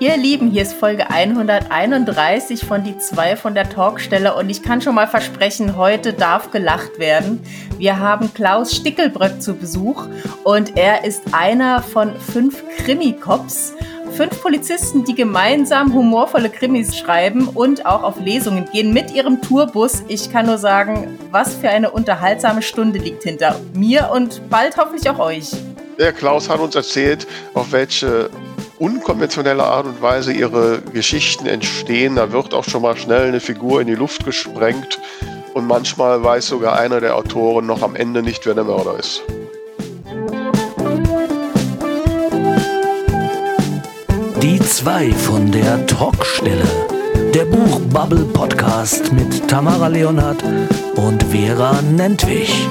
Ihr Lieben, hier ist Folge 131 von Die zwei von der Talkstelle und ich kann schon mal versprechen, heute darf gelacht werden. Wir haben Klaus Stickelbröck zu Besuch und er ist einer von fünf Krimi-Cops. Fünf Polizisten, die gemeinsam humorvolle Krimis schreiben und auch auf Lesungen gehen mit ihrem Tourbus. Ich kann nur sagen, was für eine unterhaltsame Stunde liegt hinter mir und bald hoffentlich auch euch. Der Klaus hat uns erzählt, auf welche unkonventionelle Art und Weise ihre Geschichten entstehen. Da wird auch schon mal schnell eine Figur in die Luft gesprengt und manchmal weiß sogar einer der Autoren noch am Ende nicht, wer der Mörder ist. Die zwei von der Talkstelle. Der Buchbubble Podcast mit Tamara Leonhardt und Vera Nentwich.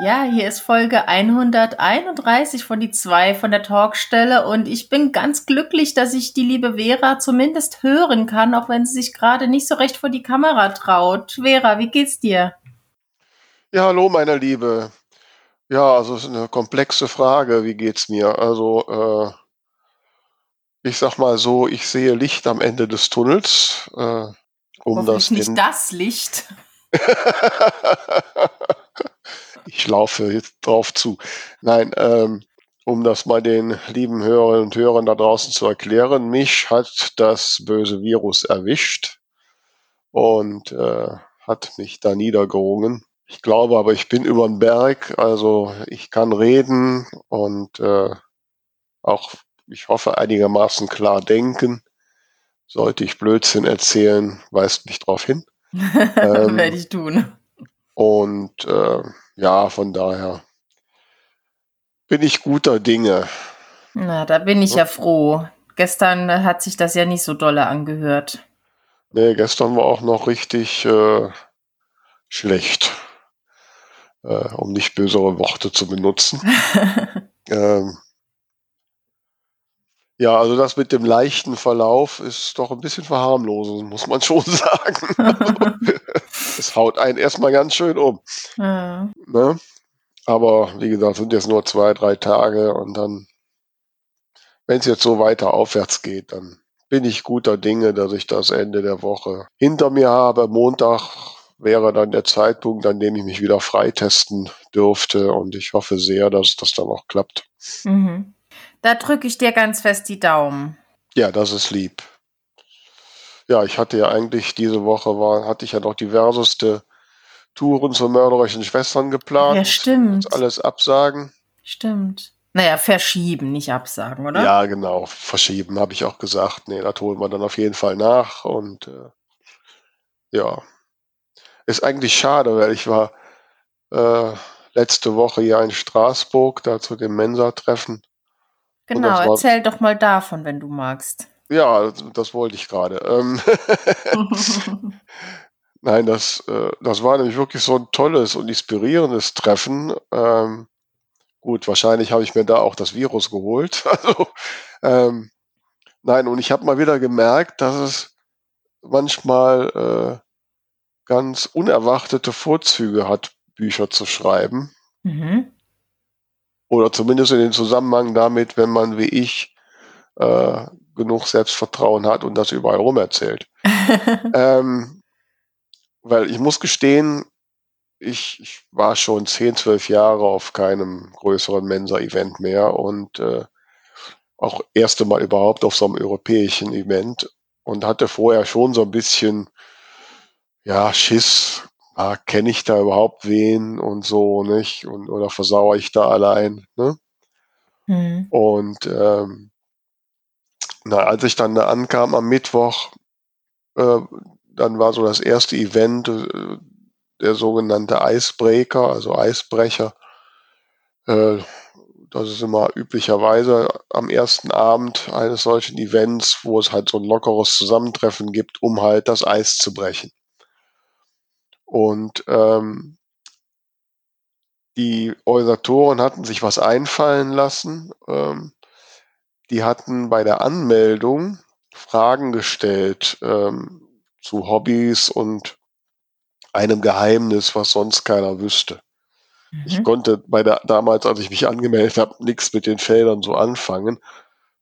Ja, hier ist Folge 131 von die zwei von der Talkstelle und ich bin ganz glücklich, dass ich die liebe Vera zumindest hören kann, auch wenn sie sich gerade nicht so recht vor die Kamera traut. Vera, wie geht's dir? Ja, hallo, meine Liebe. Ja, also es ist eine komplexe Frage. Wie geht's mir? Also, äh, ich sag mal so, ich sehe Licht am Ende des Tunnels. Äh, um das nicht das Licht. ich laufe jetzt drauf zu. Nein, ähm, um das mal den lieben Hörerinnen und Hörern da draußen zu erklären, mich hat das böse Virus erwischt und äh, hat mich da niedergerungen. Ich glaube aber, ich bin über den Berg, also ich kann reden und äh, auch, ich hoffe, einigermaßen klar denken. Sollte ich Blödsinn erzählen, weist mich drauf hin. ähm, Werde ich tun. Und äh, ja, von daher bin ich guter Dinge. Na, da bin ich ja froh. Gestern hat sich das ja nicht so dolle angehört. Nee, gestern war auch noch richtig äh, schlecht, äh, um nicht bösere Worte zu benutzen. ähm, ja, also das mit dem leichten Verlauf ist doch ein bisschen verharmlosend, muss man schon sagen. Es haut einen erstmal ganz schön um. Mhm. Ne? Aber wie gesagt, sind jetzt nur zwei, drei Tage und dann, wenn es jetzt so weiter aufwärts geht, dann bin ich guter Dinge, dass ich das Ende der Woche hinter mir habe. Montag wäre dann der Zeitpunkt, an dem ich mich wieder freitesten dürfte und ich hoffe sehr, dass das dann auch klappt. Mhm. Da drücke ich dir ganz fest die Daumen. Ja, das ist lieb. Ja, ich hatte ja eigentlich diese Woche war, hatte ich ja noch diverseste Touren zu mörderischen Schwestern geplant. Ja, stimmt. Alles absagen. Stimmt. Naja, verschieben, nicht absagen, oder? Ja, genau. Verschieben, habe ich auch gesagt. Nee, das holen wir dann auf jeden Fall nach. Und äh, ja, ist eigentlich schade, weil ich war äh, letzte Woche hier in Straßburg, da zu dem Mensa-Treffen. Genau, erzähl doch mal davon, wenn du magst. Ja, das wollte ich gerade. Ähm Nein, das, äh, das war nämlich wirklich so ein tolles und inspirierendes Treffen. Ähm, gut, wahrscheinlich habe ich mir da auch das Virus geholt. Also, ähm, nein, und ich habe mal wieder gemerkt, dass es manchmal äh, ganz unerwartete Vorzüge hat, Bücher zu schreiben. Mhm. Oder zumindest in den Zusammenhang damit, wenn man wie ich äh, genug Selbstvertrauen hat und das überall rum erzählt. ähm, weil ich muss gestehen, ich, ich, war schon 10, 12 Jahre auf keinem größeren Mensa-Event mehr und äh, auch erste Mal überhaupt auf so einem europäischen Event und hatte vorher schon so ein bisschen, ja, Schiss, ah, kenne ich da überhaupt wen und so, nicht? Und, oder versauere ich da allein, ne? Mhm. Und ähm, na, als ich dann da ankam am Mittwoch, äh, dann war so das erste Event, äh, der sogenannte Icebreaker, also Eisbrecher. Äh, das ist immer üblicherweise am ersten Abend eines solchen Events, wo es halt so ein lockeres Zusammentreffen gibt, um halt das Eis zu brechen. Und ähm, die Organisatoren hatten sich was einfallen lassen. Ähm, die hatten bei der Anmeldung Fragen gestellt ähm, zu Hobbys und einem Geheimnis, was sonst keiner wüsste. Mhm. Ich konnte bei der, damals, als ich mich angemeldet habe, nichts mit den Feldern so anfangen.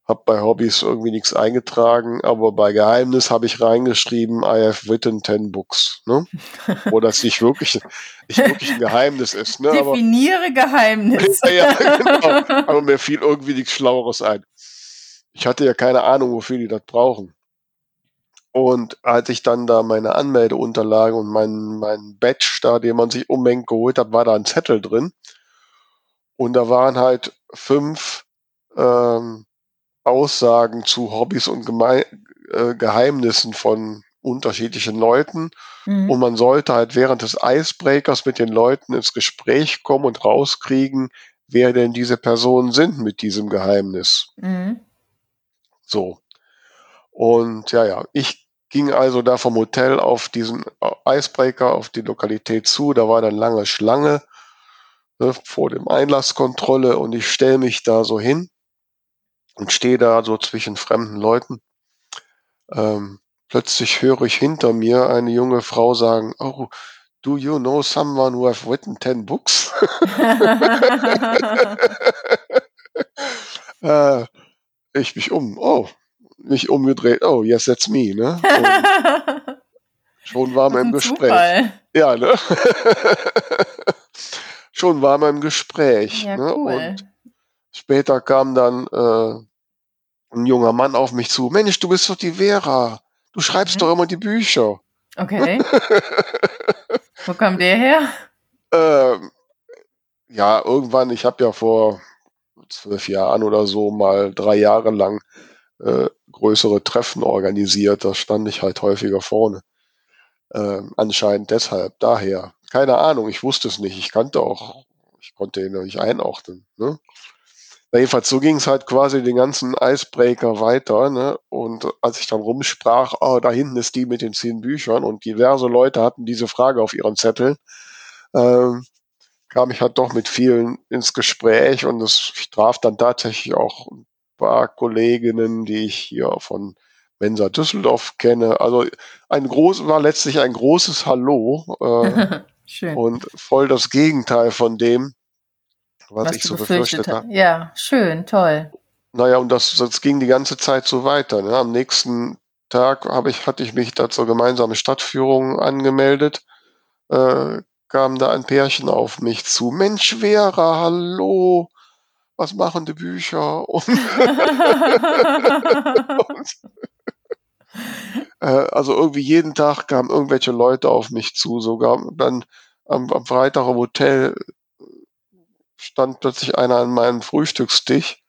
Hab bei Hobbys irgendwie nichts eingetragen, aber bei Geheimnis habe ich reingeschrieben, I have written 10 books. Ne? Wo das nicht wirklich, nicht wirklich ein Geheimnis ist. Ne? Definiere aber, Geheimnis. ja, ja, genau. Aber mir fiel irgendwie nichts Schlaueres ein. Ich hatte ja keine Ahnung, wofür die das brauchen. Und als ich dann da meine Anmeldeunterlagen und meinen mein Badge da, den man sich ummengt geholt hat, war da ein Zettel drin. Und da waren halt fünf ähm, Aussagen zu Hobbys und Geme äh, Geheimnissen von unterschiedlichen Leuten. Mhm. Und man sollte halt während des Icebreakers mit den Leuten ins Gespräch kommen und rauskriegen, wer denn diese Personen sind mit diesem Geheimnis. Mhm. So. Und ja, ja, ich ging also da vom Hotel auf diesen Icebreaker, auf die Lokalität zu. Da war dann lange Schlange ne, vor dem Einlasskontrolle und ich stelle mich da so hin und stehe da so zwischen fremden Leuten. Ähm, plötzlich höre ich hinter mir eine junge Frau sagen, oh, do you know someone who have written 10 books? äh, ich mich um, oh, mich umgedreht, oh, yes, that's me, ne? Und schon waren wir im Gespräch. Ja, ne? schon waren wir im Gespräch. Ja, ne? Cool. Und später kam dann äh, ein junger Mann auf mich zu. Mensch, du bist doch die Vera. Du schreibst mhm. doch immer die Bücher. Okay. Wo kam der her? Ähm, ja, irgendwann, ich habe ja vor zwölf Jahren oder so mal drei Jahre lang äh, größere Treffen organisiert. Da stand ich halt häufiger vorne. Äh, anscheinend deshalb, daher. Keine Ahnung, ich wusste es nicht. Ich kannte auch, ich konnte ihn noch nicht einordnen. Ne? Jedenfalls, so ging es halt quasi den ganzen Icebreaker weiter. Ne? Und als ich dann rumsprach, oh, da hinten ist die mit den zehn Büchern und diverse Leute hatten diese Frage auf ihren Zetteln, ähm, kam ich halt doch mit vielen ins Gespräch und es traf dann tatsächlich auch ein paar Kolleginnen, die ich hier von Mensa Düsseldorf kenne. Also ein groß war letztlich ein großes Hallo äh, und voll das Gegenteil von dem, was, was ich so befürchtet habe. Ja, schön, toll. Naja, und das, das ging die ganze Zeit so weiter. Ne? Am nächsten Tag habe ich, hatte ich mich da zur gemeinsamen Stadtführung angemeldet. Äh, kam da ein Pärchen auf mich zu. Mensch, Vera, hallo was machen die Bücher? Und, und äh, also irgendwie jeden Tag kamen irgendwelche Leute auf mich zu, sogar dann am, am Freitag im Hotel stand plötzlich einer an meinem Frühstückstisch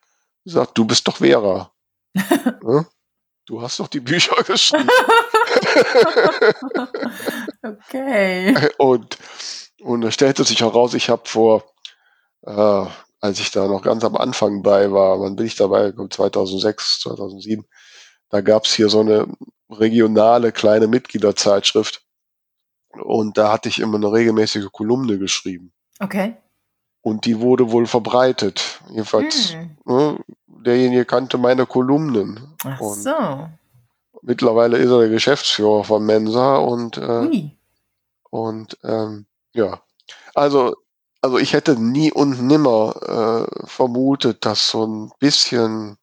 und sagt, du bist doch Vera. ja? Du hast doch die Bücher geschrieben. okay. Und, und da stellte sich heraus, ich habe vor äh, als ich da noch ganz am Anfang bei war, wann bin ich dabei? 2006, 2007. Da gab's hier so eine regionale kleine Mitgliederzeitschrift. Und da hatte ich immer eine regelmäßige Kolumne geschrieben. Okay. Und die wurde wohl verbreitet. Jedenfalls, hm. ne, derjenige kannte meine Kolumnen. Ach und so. Mittlerweile ist er der Geschäftsführer von Mensa und, äh, und ähm, ja. Also also ich hätte nie und nimmer äh, vermutet, dass so ein bisschen,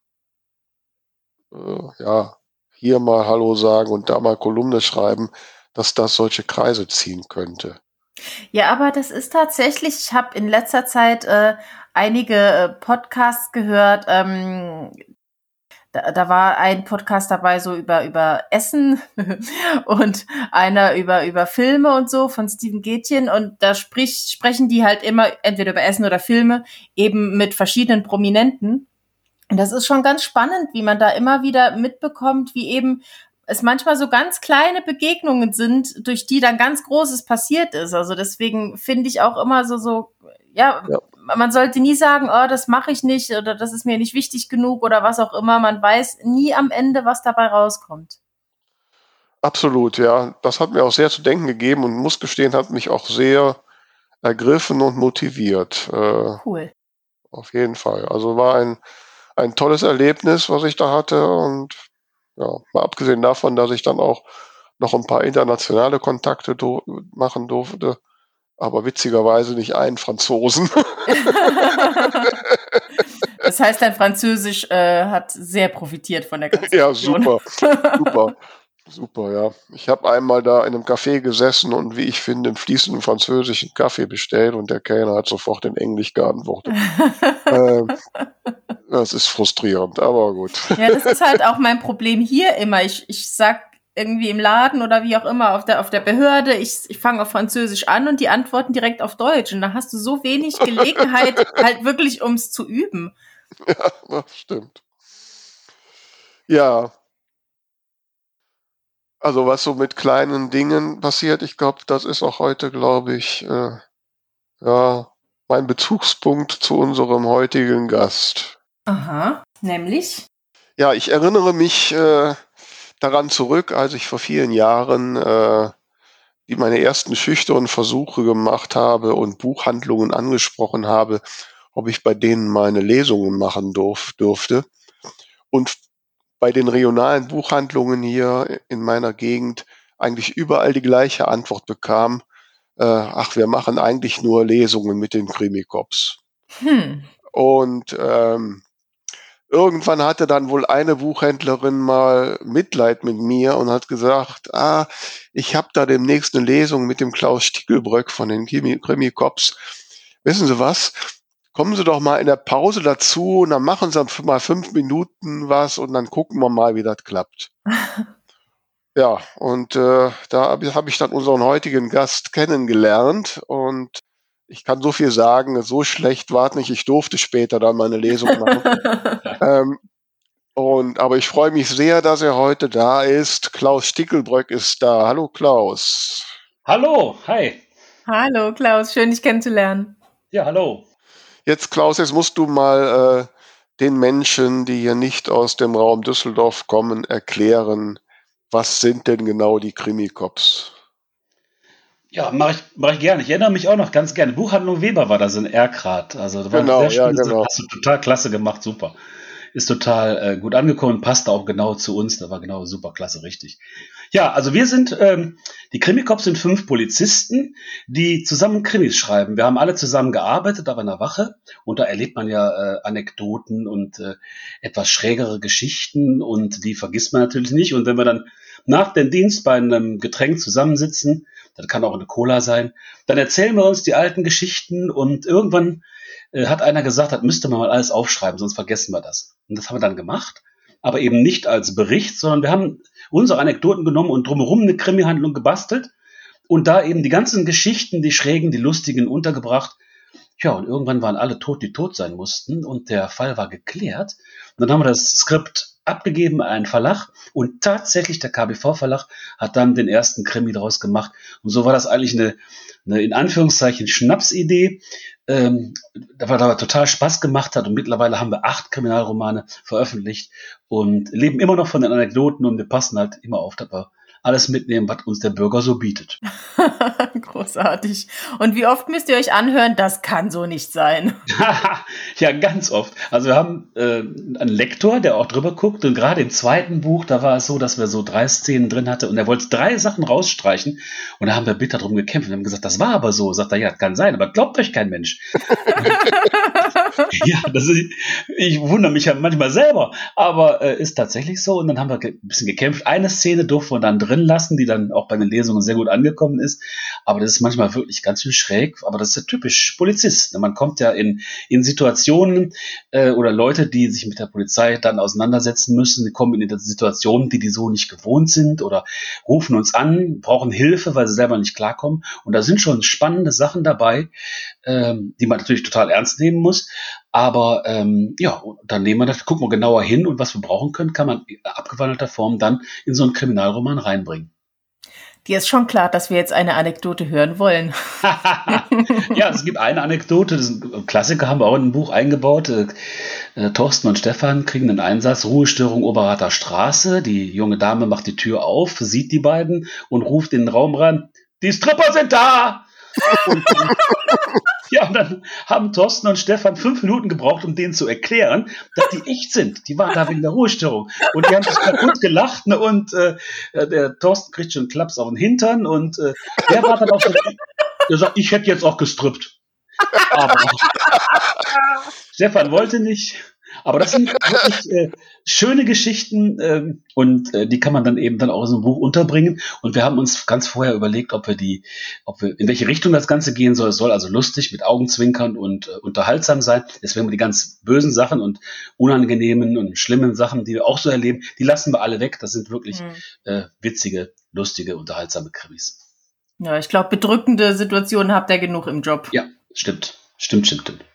äh, ja, hier mal Hallo sagen und da mal Kolumne schreiben, dass das solche Kreise ziehen könnte. Ja, aber das ist tatsächlich, ich habe in letzter Zeit äh, einige äh, Podcasts gehört, ähm, da, da war ein Podcast dabei so über über Essen und einer über über Filme und so von Steven Gätchen und da spricht sprechen die halt immer entweder über Essen oder Filme eben mit verschiedenen Prominenten. Und das ist schon ganz spannend, wie man da immer wieder mitbekommt, wie eben es manchmal so ganz kleine Begegnungen sind, durch die dann ganz Großes passiert ist. Also deswegen finde ich auch immer so, so, ja, ja, man sollte nie sagen, oh, das mache ich nicht oder das ist mir nicht wichtig genug oder was auch immer. Man weiß nie am Ende, was dabei rauskommt. Absolut, ja. Das hat mir auch sehr zu denken gegeben und muss gestehen, hat mich auch sehr ergriffen und motiviert. Äh, cool. Auf jeden Fall. Also war ein, ein tolles Erlebnis, was ich da hatte und ja, mal abgesehen davon, dass ich dann auch noch ein paar internationale Kontakte do machen durfte, aber witzigerweise nicht einen Franzosen. das heißt, dein Französisch äh, hat sehr profitiert von der ganzen Ja, super, super. Super, ja. Ich habe einmal da in einem Café gesessen und wie ich finde, im fließenden französischen Kaffee bestellt und der Kellner hat sofort in Englisch geantwortet. ähm, das ist frustrierend, aber gut. Ja, das ist halt auch mein Problem hier immer. Ich, ich sag irgendwie im Laden oder wie auch immer auf der, auf der Behörde, ich, ich fange auf Französisch an und die antworten direkt auf Deutsch. Und da hast du so wenig Gelegenheit, halt wirklich ums zu üben. Ja, das stimmt. Ja, also was so mit kleinen Dingen passiert, ich glaube, das ist auch heute, glaube ich, äh, ja, mein Bezugspunkt zu unserem heutigen Gast. Aha, nämlich? Ja, ich erinnere mich äh, daran zurück, als ich vor vielen Jahren äh, die meine ersten schüchternen Versuche gemacht habe und Buchhandlungen angesprochen habe, ob ich bei denen meine Lesungen machen durf, durfte. Und bei den regionalen Buchhandlungen hier in meiner Gegend eigentlich überall die gleiche Antwort bekam. Äh, ach, wir machen eigentlich nur Lesungen mit den Krimikops. Hm. Und ähm, irgendwann hatte dann wohl eine Buchhändlerin mal Mitleid mit mir und hat gesagt, ah, ich habe da demnächst eine Lesung mit dem Klaus Stickelbröck von den Krimikops. Wissen Sie was? kommen Sie doch mal in der Pause dazu und dann machen Sie mal fünf Minuten was und dann gucken wir mal, wie das klappt. ja, und äh, da habe hab ich dann unseren heutigen Gast kennengelernt und ich kann so viel sagen, so schlecht war es nicht. Ich durfte später dann meine Lesung machen. ähm, und, aber ich freue mich sehr, dass er heute da ist. Klaus Stickelbröck ist da. Hallo Klaus. Hallo, hi. Hallo Klaus, schön dich kennenzulernen. Ja, hallo. Jetzt, Klaus, jetzt musst du mal äh, den Menschen, die hier nicht aus dem Raum Düsseldorf kommen, erklären, was sind denn genau die Krimikops? Ja, mache ich, mach ich gerne. Ich erinnere mich auch noch ganz gerne. Buchhandlung Weber war das in Erkrath. Also das genau, war sehr schön. Ja, genau. Hast du total klasse gemacht, super. Ist total äh, gut angekommen, passt auch genau zu uns. Da war genau super klasse, richtig. Ja, also wir sind, ähm, die Krimikops sind fünf Polizisten, die zusammen Krimis schreiben. Wir haben alle zusammen gearbeitet auf einer Wache und da erlebt man ja äh, Anekdoten und äh, etwas schrägere Geschichten und die vergisst man natürlich nicht. Und wenn wir dann nach dem Dienst bei einem Getränk zusammensitzen, das kann auch eine Cola sein, dann erzählen wir uns die alten Geschichten und irgendwann äh, hat einer gesagt, das müsste man mal alles aufschreiben, sonst vergessen wir das. Und das haben wir dann gemacht aber eben nicht als Bericht, sondern wir haben unsere Anekdoten genommen und drumherum eine Krimi-Handlung gebastelt und da eben die ganzen Geschichten, die schrägen, die lustigen untergebracht. Ja, und irgendwann waren alle tot, die tot sein mussten und der Fall war geklärt. Und dann haben wir das Skript abgegeben an einen Verlag und tatsächlich der KBV-Verlag hat dann den ersten Krimi daraus gemacht. Und so war das eigentlich eine, eine in Anführungszeichen Schnapsidee, ähm, was aber total Spaß gemacht hat. Und mittlerweile haben wir acht Kriminalromane veröffentlicht und leben immer noch von den Anekdoten und wir passen halt immer auf, dass wir alles mitnehmen, was uns der Bürger so bietet. Großartig. Und wie oft müsst ihr euch anhören, das kann so nicht sein? ja, ganz oft. Also wir haben äh, einen Lektor, der auch drüber guckt und gerade im zweiten Buch, da war es so, dass wir so drei Szenen drin hatten und er wollte drei Sachen rausstreichen und da haben wir bitter drum gekämpft und haben gesagt, das war aber so. Sagt er, ja, kann sein, aber glaubt euch kein Mensch. ja, das ist, ich wundere mich ja manchmal selber, aber äh, ist tatsächlich so und dann haben wir ein bisschen gekämpft. Eine Szene durften wir dann drin drin lassen, die dann auch bei den Lesungen sehr gut angekommen ist. Aber das ist manchmal wirklich ganz schön schräg. Aber das ist ja typisch Polizist. Ne? Man kommt ja in, in Situationen äh, oder Leute, die sich mit der Polizei dann auseinandersetzen müssen, die kommen in Situationen, die die so nicht gewohnt sind oder rufen uns an, brauchen Hilfe, weil sie selber nicht klarkommen. Und da sind schon spannende Sachen dabei, ähm, die man natürlich total ernst nehmen muss. Aber ähm, ja, dann nehmen wir das, gucken wir genauer hin und was wir brauchen können, kann man in abgewandelter Form dann in so einen Kriminalroman reinbringen. Dir ist schon klar, dass wir jetzt eine Anekdote hören wollen. ja, es gibt eine Anekdote, das ist ein Klassiker haben wir auch in ein Buch eingebaut. Äh, äh, Thorsten und Stefan kriegen einen Einsatz, Ruhestörung Oberrather Straße. Die junge Dame macht die Tür auf, sieht die beiden und ruft in den Raum ran, die Stripper sind da! ja, und dann haben Thorsten und Stefan fünf Minuten gebraucht, um denen zu erklären, dass die echt sind. Die waren da wegen der Ruhestörung. Und die haben sich kaputt gelacht ne? und äh, der Thorsten kriegt schon einen Klaps auf den Hintern und äh, der war dann auf der Der sagt, ich hätte jetzt auch gestrippt. Aber Stefan wollte nicht. Aber das sind wirklich äh, schöne Geschichten ähm, und äh, die kann man dann eben dann auch in so einem Buch unterbringen. Und wir haben uns ganz vorher überlegt, ob wir die, ob wir in welche Richtung das Ganze gehen soll. Es soll also lustig mit Augenzwinkern und äh, unterhaltsam sein. Deswegen die ganz bösen Sachen und unangenehmen und schlimmen Sachen, die wir auch so erleben, die lassen wir alle weg. Das sind wirklich mhm. äh, witzige, lustige, unterhaltsame Krimis. Ja, ich glaube, bedrückende Situationen habt ihr genug im Job. Ja, stimmt. Stimmt, stimmt, stimmt.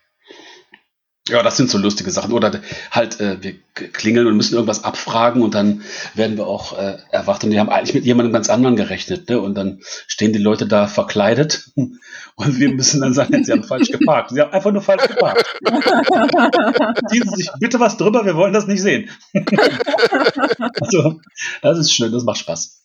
Ja, das sind so lustige Sachen. Oder halt, äh, wir klingeln und müssen irgendwas abfragen und dann werden wir auch äh, erwacht und die haben eigentlich mit jemandem ganz anderen gerechnet. Ne? Und dann stehen die Leute da verkleidet und wir müssen dann sagen, sie haben falsch geparkt. Sie haben einfach nur falsch geparkt. Ziehen Sie sich bitte was drüber, wir wollen das nicht sehen. also, das ist schön, das macht Spaß.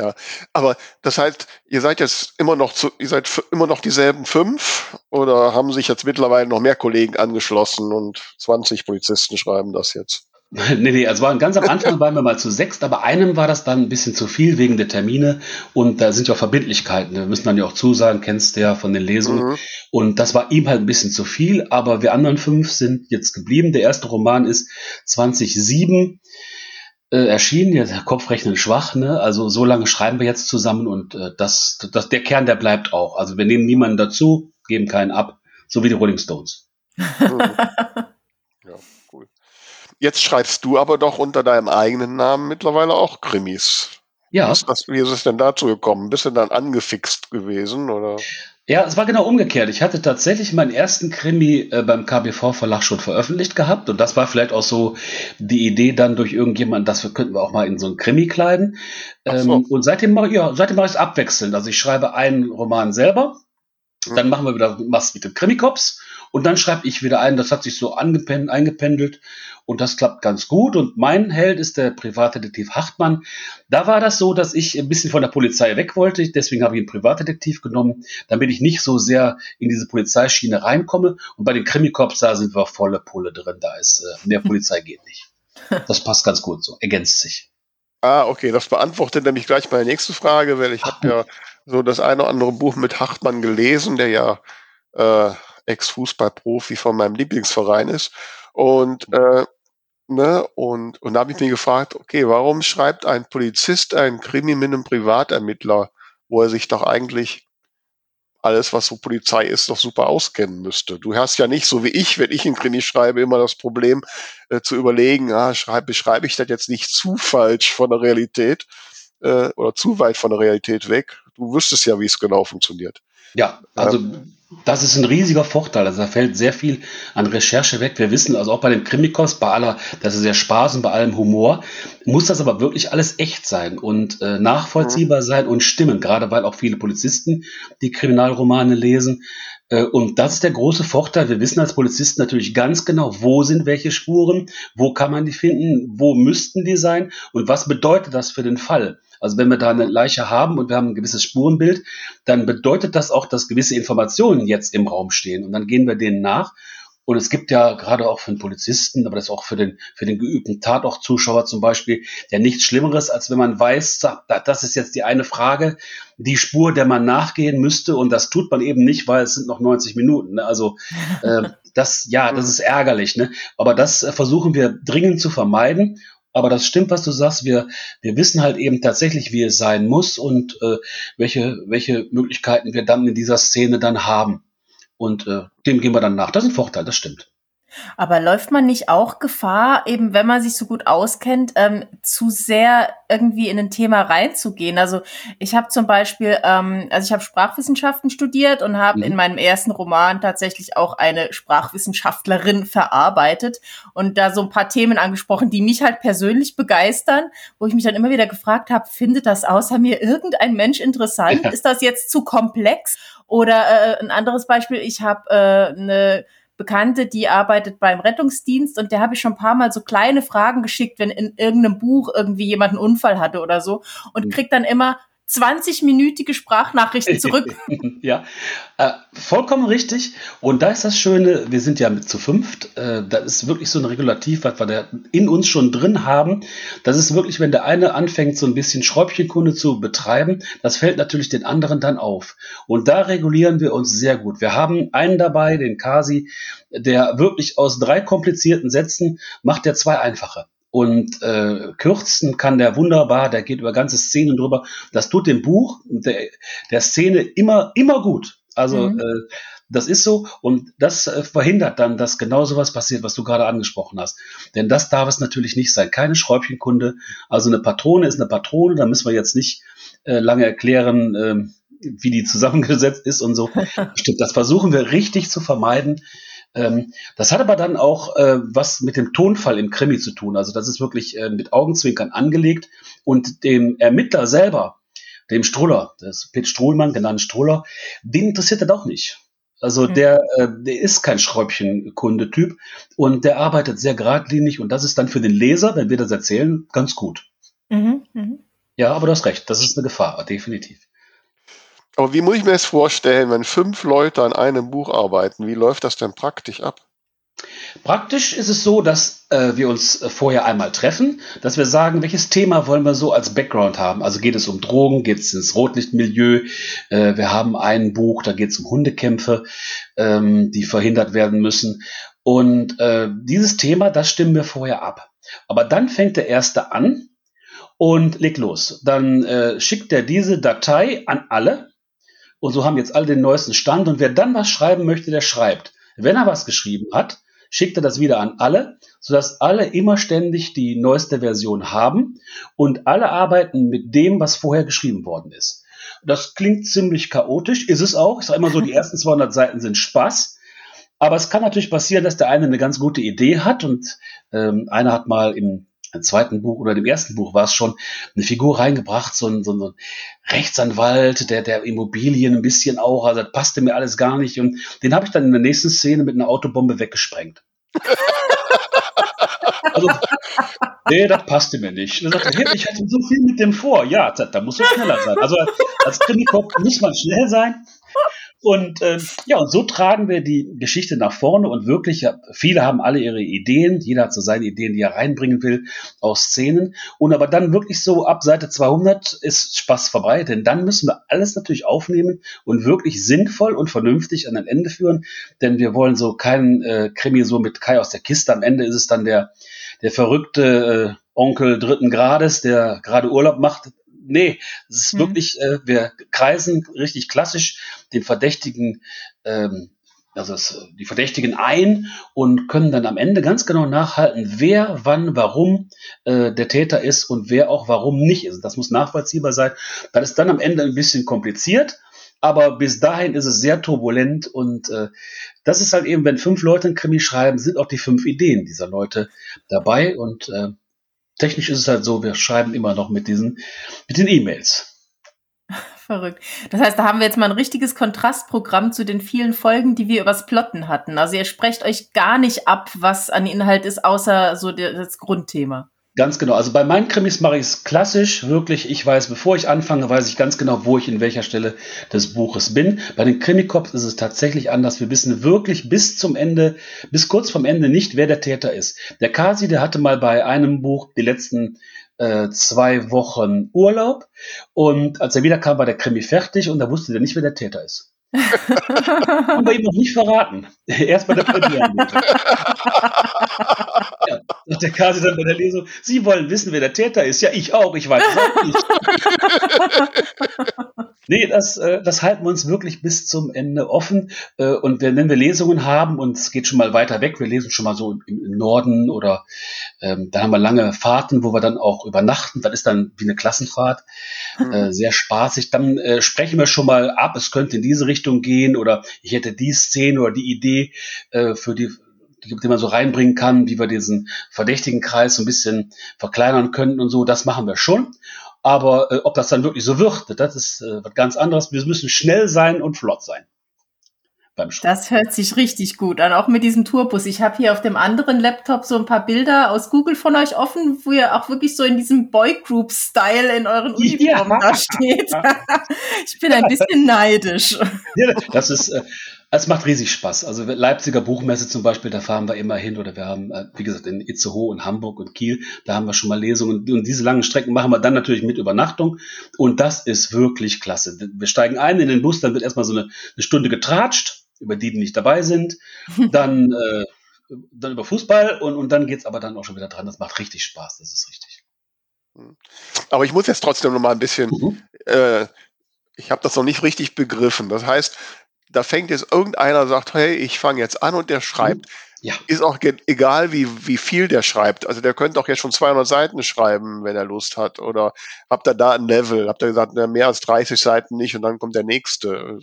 Ja, aber das heißt, ihr seid jetzt immer noch zu, ihr seid immer noch dieselben fünf oder haben sich jetzt mittlerweile noch mehr Kollegen angeschlossen und 20 Polizisten schreiben das jetzt? nee, nee, also ganz am Anfang waren wir mal zu sechst, aber einem war das dann ein bisschen zu viel wegen der Termine und da sind ja auch Verbindlichkeiten. Wir müssen dann ja auch zusagen, kennst du ja von den Lesungen. Mhm. Und das war ihm halt ein bisschen zu viel, aber wir anderen fünf sind jetzt geblieben. Der erste Roman ist 2007 äh, erschienen, der Kopfrechnen schwach, ne? Also so lange schreiben wir jetzt zusammen und äh, das, das, der Kern, der bleibt auch. Also wir nehmen niemanden dazu, geben keinen ab, so wie die Rolling Stones. ja, cool. Jetzt schreibst du aber doch unter deinem eigenen Namen mittlerweile auch Krimis. Ja. Wie ist, das, wie ist es denn dazu gekommen? Bist du dann angefixt gewesen oder? Ja, es war genau umgekehrt. Ich hatte tatsächlich meinen ersten Krimi äh, beim KBV Verlag schon veröffentlicht gehabt und das war vielleicht auch so die Idee dann durch irgendjemanden, dass wir könnten wir auch mal in so einen Krimi kleiden. Ähm, so. Und seitdem mache ja, seitdem mache ich es abwechselnd. Also ich schreibe einen Roman selber, mhm. dann machen wir wieder was mit dem Krimi-Cops und dann schreibe ich wieder einen. Das hat sich so eingependelt und das klappt ganz gut. Und mein Held ist der Privatdetektiv Hartmann. Da war das so, dass ich ein bisschen von der Polizei weg wollte. Deswegen habe ich einen Privatdetektiv genommen, damit ich nicht so sehr in diese Polizeischiene reinkomme. Und bei den Krimikorps, da sind wir volle Pulle drin. Da ist äh, mehr Polizei geht nicht. Das passt ganz gut so, ergänzt sich. Ah, okay, das beantwortet nämlich gleich meine nächste Frage, weil ich habe ja so das eine oder andere Buch mit Hartmann gelesen, der ja äh, Ex-Fußballprofi von meinem Lieblingsverein ist. Und äh, Ne? Und, und da habe ich mir gefragt, okay, warum schreibt ein Polizist ein Krimi mit einem Privatermittler, wo er sich doch eigentlich alles, was so Polizei ist, doch super auskennen müsste. Du hast ja nicht, so wie ich, wenn ich ein Krimi schreibe, immer das Problem äh, zu überlegen, ah, schreib, beschreibe ich das jetzt nicht zu falsch von der Realität äh, oder zu weit von der Realität weg. Du wüsstest ja, wie es genau funktioniert. Ja, also ähm, das ist ein riesiger Vorteil. Also da fällt sehr viel an Recherche weg. Wir wissen also auch bei den Krimikos, bei aller, das ist sehr Spaß und bei allem Humor, muss das aber wirklich alles echt sein und äh, nachvollziehbar sein und stimmen. Gerade weil auch viele Polizisten die Kriminalromane lesen. Äh, und das ist der große Vorteil. Wir wissen als Polizisten natürlich ganz genau, wo sind welche Spuren, wo kann man die finden, wo müssten die sein und was bedeutet das für den Fall. Also wenn wir da eine Leiche haben und wir haben ein gewisses Spurenbild, dann bedeutet das auch, dass gewisse Informationen jetzt im Raum stehen. Und dann gehen wir denen nach. Und es gibt ja gerade auch für den Polizisten, aber das auch für den, für den geübten Tatort-Zuschauer zum Beispiel, ja nichts Schlimmeres, als wenn man weiß, das ist jetzt die eine Frage, die Spur, der man nachgehen müsste. Und das tut man eben nicht, weil es sind noch 90 Minuten. Ne? Also äh, das, ja, das ist ärgerlich. Ne? Aber das äh, versuchen wir dringend zu vermeiden. Aber das stimmt, was du sagst. Wir, wir wissen halt eben tatsächlich, wie es sein muss und äh, welche, welche Möglichkeiten wir dann in dieser Szene dann haben. Und äh, dem gehen wir dann nach. Das ist ein Vorteil, das stimmt. Aber läuft man nicht auch Gefahr, eben wenn man sich so gut auskennt, ähm, zu sehr irgendwie in ein Thema reinzugehen? Also ich habe zum Beispiel, ähm, also ich habe Sprachwissenschaften studiert und habe mhm. in meinem ersten Roman tatsächlich auch eine Sprachwissenschaftlerin verarbeitet und da so ein paar Themen angesprochen, die mich halt persönlich begeistern, wo ich mich dann immer wieder gefragt habe, findet das außer mir irgendein Mensch interessant? Ja. Ist das jetzt zu komplex? Oder äh, ein anderes Beispiel, ich habe äh, eine Bekannte, die arbeitet beim Rettungsdienst und der habe ich schon ein paar Mal so kleine Fragen geschickt, wenn in irgendeinem Buch irgendwie jemand einen Unfall hatte oder so und mhm. kriegt dann immer 20-minütige Sprachnachrichten zurück. ja, äh, vollkommen richtig. Und da ist das Schöne, wir sind ja mit zu fünft. Äh, das ist wirklich so ein Regulativ, was wir da in uns schon drin haben. Das ist wirklich, wenn der eine anfängt, so ein bisschen Schräubchenkunde zu betreiben, das fällt natürlich den anderen dann auf. Und da regulieren wir uns sehr gut. Wir haben einen dabei, den Kasi, der wirklich aus drei komplizierten Sätzen macht der zwei einfache und äh, kürzen kann der wunderbar, der geht über ganze Szenen drüber. Das tut dem Buch der, der Szene immer, immer gut. Also mhm. äh, das ist so und das äh, verhindert dann, dass genau sowas passiert, was du gerade angesprochen hast. Denn das darf es natürlich nicht sein. Keine Schräubchenkunde. Also eine Patrone ist eine Patrone, da müssen wir jetzt nicht äh, lange erklären, äh, wie die zusammengesetzt ist und so. Stimmt, das versuchen wir richtig zu vermeiden. Ähm, das hat aber dann auch äh, was mit dem Tonfall im Krimi zu tun. Also das ist wirklich äh, mit Augenzwinkern angelegt und dem Ermittler selber, dem Struller, das ist Pitt Struhlmann, genannt Struller, den interessiert er doch nicht. Also mhm. der, äh, der ist kein Schräubchenkunde-Typ und der arbeitet sehr geradlinig und das ist dann für den Leser, wenn wir das erzählen, ganz gut. Mhm, mh. Ja, aber du hast recht, das ist eine Gefahr, definitiv. Aber wie muss ich mir das vorstellen, wenn fünf Leute an einem Buch arbeiten? Wie läuft das denn praktisch ab? Praktisch ist es so, dass äh, wir uns äh, vorher einmal treffen, dass wir sagen, welches Thema wollen wir so als Background haben. Also geht es um Drogen, geht es ins Rotlichtmilieu. Äh, wir haben ein Buch, da geht es um Hundekämpfe, ähm, die verhindert werden müssen. Und äh, dieses Thema, das stimmen wir vorher ab. Aber dann fängt der Erste an und legt los. Dann äh, schickt er diese Datei an alle und so haben jetzt alle den neuesten Stand. Und wer dann was schreiben möchte, der schreibt. Wenn er was geschrieben hat, schickt er das wieder an alle, sodass alle immer ständig die neueste Version haben und alle arbeiten mit dem, was vorher geschrieben worden ist. Das klingt ziemlich chaotisch, ist es auch. Ich sage immer so, die ersten 200 Seiten sind Spaß. Aber es kann natürlich passieren, dass der eine eine ganz gute Idee hat und ähm, einer hat mal im im zweiten Buch oder dem ersten Buch war es schon eine Figur reingebracht, so ein, so ein Rechtsanwalt, der, der Immobilien ein bisschen auch, also das passte mir alles gar nicht. Und den habe ich dann in der nächsten Szene mit einer Autobombe weggesprengt. also, nee, das passte mir nicht. Er sagte, ich hatte so viel mit dem vor. Ja, da muss man schneller sein. Also als Krimikop muss man schnell sein. Und ähm, ja, und so tragen wir die Geschichte nach vorne und wirklich, viele haben alle ihre Ideen, jeder hat so seine Ideen, die er reinbringen will aus Szenen. Und aber dann wirklich so ab Seite 200 ist Spaß vorbei, denn dann müssen wir alles natürlich aufnehmen und wirklich sinnvoll und vernünftig an ein Ende führen, denn wir wollen so keinen äh, Krimi so mit Kai aus der Kiste. Am Ende ist es dann der, der verrückte äh, Onkel dritten Grades, der gerade Urlaub macht nee, es ist mhm. wirklich, äh, wir kreisen richtig klassisch den Verdächtigen, ähm, also es, die Verdächtigen ein und können dann am Ende ganz genau nachhalten, wer, wann, warum äh, der Täter ist und wer auch warum nicht ist. Das muss nachvollziehbar sein. Das ist dann am Ende ein bisschen kompliziert, aber bis dahin ist es sehr turbulent und äh, das ist halt eben, wenn fünf Leute ein Krimi schreiben, sind auch die fünf Ideen dieser Leute dabei und äh, technisch ist es halt so, wir schreiben immer noch mit diesen, mit den E-Mails. Verrückt. Das heißt, da haben wir jetzt mal ein richtiges Kontrastprogramm zu den vielen Folgen, die wir übers Plotten hatten. Also ihr sprecht euch gar nicht ab, was an Inhalt ist, außer so das Grundthema. Ganz genau. Also bei meinen Krimis mache ich es klassisch, wirklich. Ich weiß, bevor ich anfange, weiß ich ganz genau, wo ich in welcher Stelle des Buches bin. Bei den Krimikops ist es tatsächlich anders. Wir wissen wirklich bis zum Ende, bis kurz vom Ende nicht, wer der Täter ist. Der Kasi, der hatte mal bei einem Buch die letzten äh, zwei Wochen Urlaub und als er wiederkam, war der Krimi fertig und da wusste er nicht, wer der Täter ist. Haben wir ihm noch nicht verraten. Erst bei der Premiere. sagt der Kasi dann bei der Lesung, Sie wollen wissen, wer der Täter ist. Ja, ich auch, ich weiß es auch nicht. nee, das, äh, das halten wir uns wirklich bis zum Ende offen. Äh, und wenn wir Lesungen haben und es geht schon mal weiter weg, wir lesen schon mal so im, Norden oder ähm, da haben wir lange Fahrten, wo wir dann auch übernachten. Das ist dann wie eine Klassenfahrt. Mhm. Sehr spaßig. Dann äh, sprechen wir schon mal ab, es könnte in diese Richtung Richtung gehen oder ich hätte die Szene oder die Idee äh, für die die, man so reinbringen kann, wie wir diesen verdächtigen Kreis so ein bisschen verkleinern könnten und so, das machen wir schon. Aber äh, ob das dann wirklich so wird, das ist äh, was ganz anderes. Wir müssen schnell sein und flott sein. Das hört sich richtig gut an, auch mit diesem Tourbus. Ich habe hier auf dem anderen Laptop so ein paar Bilder aus Google von euch offen, wo ihr auch wirklich so in diesem Boygroup-Style in euren Uniformen ja. da steht. ich bin ein bisschen neidisch. Ja, das ist, äh, es macht riesig Spaß. Also Leipziger Buchmesse zum Beispiel, da fahren wir immer hin oder wir haben, äh, wie gesagt, in Itzehoe und Hamburg und Kiel, da haben wir schon mal Lesungen und diese langen Strecken machen wir dann natürlich mit Übernachtung und das ist wirklich klasse. Wir steigen ein in den Bus, dann wird erstmal so eine, eine Stunde getratscht, über die, die nicht dabei sind, dann, äh, dann über Fußball und, und dann geht's aber dann auch schon wieder dran. Das macht richtig Spaß, das ist richtig. Aber ich muss jetzt trotzdem noch mal ein bisschen, mhm. äh, ich habe das noch nicht richtig begriffen. Das heißt, da fängt jetzt irgendeiner, sagt, hey, ich fange jetzt an und der schreibt. Mhm. Ja. Ist auch egal, wie, wie viel der schreibt. Also der könnte auch jetzt schon 200 Seiten schreiben, wenn er Lust hat. Oder habt ihr da ein Level? Habt ihr gesagt, mehr als 30 Seiten nicht und dann kommt der nächste?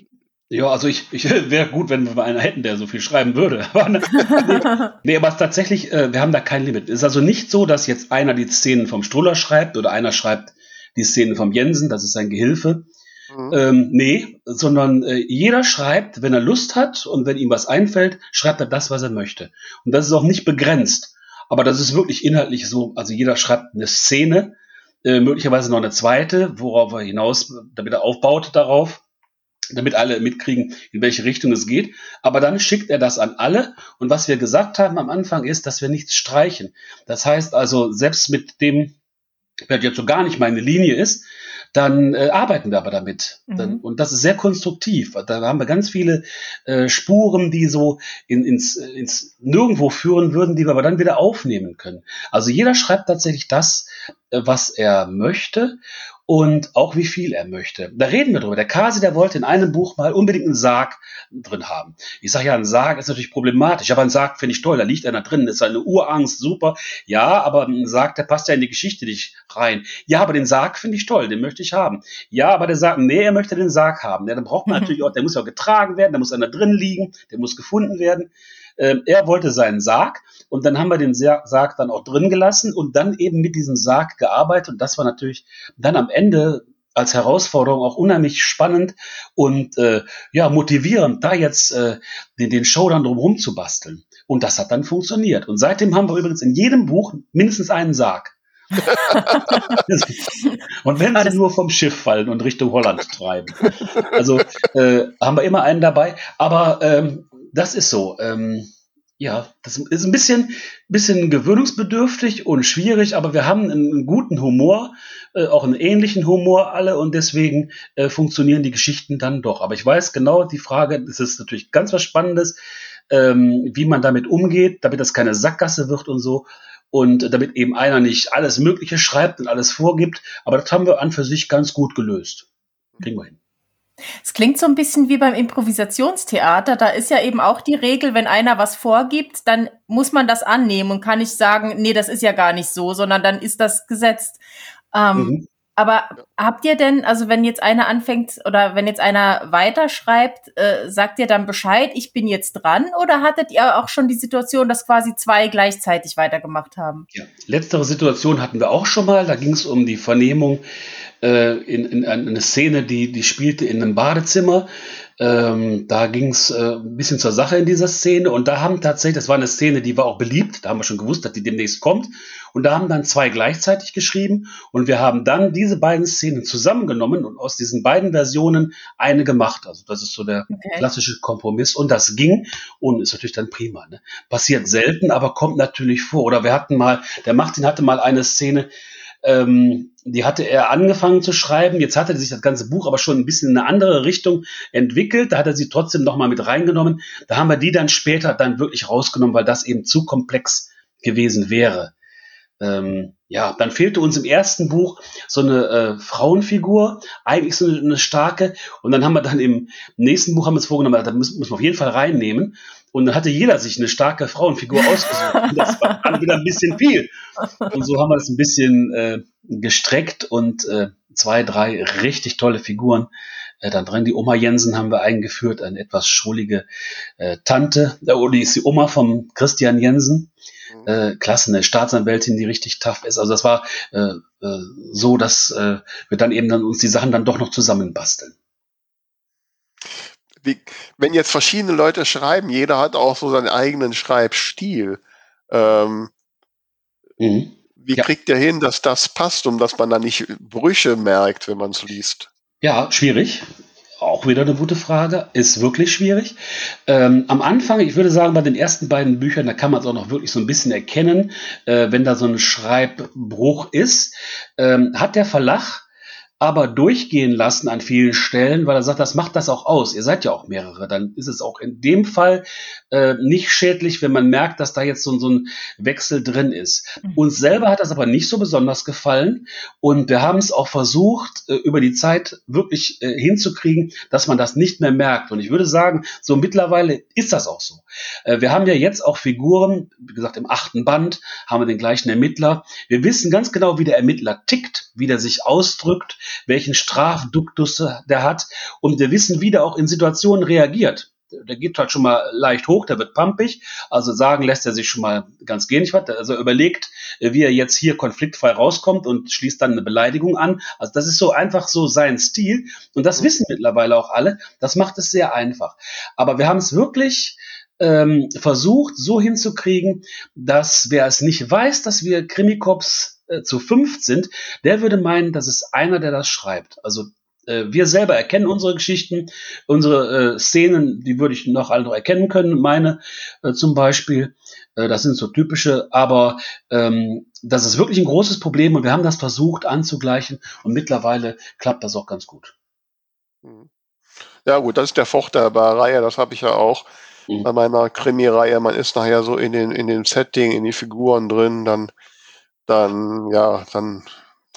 Ja, also ich, ich wäre gut, wenn wir mal einen hätten, der so viel schreiben würde. Aber, ne, nee, nee, aber tatsächlich, äh, wir haben da kein Limit. Es ist also nicht so, dass jetzt einer die Szenen vom Struller schreibt oder einer schreibt die Szenen vom Jensen, das ist sein Gehilfe. Mhm. Ähm, nee, sondern äh, jeder schreibt, wenn er Lust hat und wenn ihm was einfällt, schreibt er das, was er möchte. Und das ist auch nicht begrenzt. Aber das ist wirklich inhaltlich so, also jeder schreibt eine Szene, äh, möglicherweise noch eine zweite, worauf er hinaus, damit er aufbaut darauf, damit alle mitkriegen, in welche Richtung es geht. Aber dann schickt er das an alle. Und was wir gesagt haben am Anfang ist, dass wir nichts streichen. Das heißt also, selbst mit dem, der jetzt so gar nicht meine Linie ist, dann äh, arbeiten wir aber damit. Mhm. Dann, und das ist sehr konstruktiv. Da haben wir ganz viele äh, Spuren, die so in, ins, ins Nirgendwo führen würden, die wir aber dann wieder aufnehmen können. Also jeder schreibt tatsächlich das, äh, was er möchte und auch wie viel er möchte. Da reden wir drüber. Der Kasi, der wollte in einem Buch mal unbedingt einen Sarg drin haben. Ich sage ja, ein Sarg ist natürlich problematisch, aber ein Sarg finde ich toll. Da liegt einer drin, ist eine Urangst, super. Ja, aber ein Sarg, der passt ja in die Geschichte nicht rein. Ja, aber den Sarg finde ich toll, den möchte ich haben. Ja, aber der sagt, nee, er möchte den Sarg haben. Ja, dann braucht man natürlich auch, der muss ja auch getragen werden, der muss einer drin liegen, der muss gefunden werden. Ähm, er wollte seinen Sarg und dann haben wir den Sarg dann auch drin gelassen und dann eben mit diesem Sarg gearbeitet und das war natürlich dann am Ende als Herausforderung auch unheimlich spannend und äh, ja motivierend, da jetzt äh, den, den Show dann drumherum zu basteln. Und das hat dann funktioniert. Und seitdem haben wir übrigens in jedem Buch mindestens einen Sarg. und wenn sie nur vom Schiff fallen und Richtung Holland treiben. Also äh, haben wir immer einen dabei. Aber ähm, das ist so. Ähm, ja, das ist ein bisschen, bisschen gewöhnungsbedürftig und schwierig, aber wir haben einen, guten Humor, äh, auch einen ähnlichen Humor alle und deswegen äh, funktionieren die Geschichten dann doch. Aber ich weiß genau, die Frage, das ist natürlich ganz was Spannendes, ähm, wie man damit umgeht, damit das keine Sackgasse wird und so und damit eben einer nicht alles Mögliche schreibt und alles vorgibt. Aber das haben wir an für sich ganz gut gelöst. Kriegen wir hin. Es klingt so ein bisschen wie beim Improvisationstheater. Da ist ja eben auch die Regel, wenn einer was vorgibt, dann muss man das annehmen und kann nicht sagen, nee, das ist ja gar nicht so, sondern dann ist das gesetzt. Ähm, mhm. Aber habt ihr denn, also wenn jetzt einer anfängt oder wenn jetzt einer weiterschreibt, äh, sagt ihr dann Bescheid, ich bin jetzt dran? Oder hattet ihr auch schon die Situation, dass quasi zwei gleichzeitig weitergemacht haben? Ja, letztere Situation hatten wir auch schon mal. Da ging es um die Vernehmung äh, in, in, eine Szene, die, die spielte in einem Badezimmer. Ähm, da ging es äh, ein bisschen zur Sache in dieser Szene und da haben tatsächlich, das war eine Szene, die war auch beliebt, da haben wir schon gewusst, dass die demnächst kommt und da haben dann zwei gleichzeitig geschrieben und wir haben dann diese beiden Szenen zusammengenommen und aus diesen beiden Versionen eine gemacht. Also das ist so der okay. klassische Kompromiss und das ging und ist natürlich dann prima. Ne? Passiert selten, aber kommt natürlich vor. Oder wir hatten mal, der Martin hatte mal eine Szene, ähm, die hatte er angefangen zu schreiben. Jetzt hatte sich das ganze Buch aber schon ein bisschen in eine andere Richtung entwickelt. Da hat er sie trotzdem nochmal mit reingenommen. Da haben wir die dann später dann wirklich rausgenommen, weil das eben zu komplex gewesen wäre. Ähm, ja, dann fehlte uns im ersten Buch so eine äh, Frauenfigur, eigentlich so eine, eine, starke. Und dann haben wir dann im nächsten Buch haben wir uns vorgenommen, da müssen, müssen wir auf jeden Fall reinnehmen. Und dann hatte jeder sich eine starke Frauenfigur ausgesucht. Das war dann wieder ein bisschen viel. Und so haben wir das ein bisschen äh, gestreckt und äh, zwei, drei richtig tolle Figuren äh, dann drin. Die Oma Jensen haben wir eingeführt, eine etwas schrullige äh, Tante. Äh, die ist die Oma von Christian Jensen. Mhm. Äh, klasse, eine Staatsanwältin, die richtig tough ist. Also das war äh, äh, so, dass äh, wir dann eben dann uns die Sachen dann doch noch zusammenbasteln wie, wenn jetzt verschiedene Leute schreiben, jeder hat auch so seinen eigenen Schreibstil. Ähm, mhm. Wie ja. kriegt ihr hin, dass das passt, um dass man da nicht Brüche merkt, wenn man es liest? Ja, schwierig. Auch wieder eine gute Frage. Ist wirklich schwierig. Ähm, am Anfang, ich würde sagen, bei den ersten beiden Büchern, da kann man es auch noch wirklich so ein bisschen erkennen, äh, wenn da so ein Schreibbruch ist. Ähm, hat der Verlag aber durchgehen lassen an vielen Stellen, weil er sagt, das macht das auch aus. Ihr seid ja auch mehrere. Dann ist es auch in dem Fall äh, nicht schädlich, wenn man merkt, dass da jetzt so, so ein Wechsel drin ist. Mhm. Uns selber hat das aber nicht so besonders gefallen und wir haben es auch versucht, äh, über die Zeit wirklich äh, hinzukriegen, dass man das nicht mehr merkt. Und ich würde sagen, so mittlerweile ist das auch so. Äh, wir haben ja jetzt auch Figuren, wie gesagt, im achten Band haben wir den gleichen Ermittler. Wir wissen ganz genau, wie der Ermittler tickt, wie der sich ausdrückt welchen Strafduktus der hat und wir wissen, wie der auch in Situationen reagiert. Der geht halt schon mal leicht hoch, der wird pumpig, also sagen lässt er sich schon mal ganz gähnlich was. Also er überlegt, wie er jetzt hier konfliktfrei rauskommt und schließt dann eine Beleidigung an. Also das ist so einfach so sein Stil und das wissen mittlerweile auch alle. Das macht es sehr einfach. Aber wir haben es wirklich ähm, versucht, so hinzukriegen, dass wer es nicht weiß, dass wir Krimikops äh, zu fünf sind, der würde meinen, das ist einer, der das schreibt. Also äh, wir selber erkennen unsere Geschichten, unsere äh, Szenen, die würde ich noch alle noch erkennen können, meine äh, zum Beispiel. Äh, das sind so typische, aber ähm, das ist wirklich ein großes Problem und wir haben das versucht anzugleichen und mittlerweile klappt das auch ganz gut. Mhm. Ja gut, das ist der Vorteil bei Reihe, das habe ich ja auch mhm. bei meiner Krimi-Reihe. Man ist nachher so in den, in dem Setting, in die Figuren drin, dann dann, ja, dann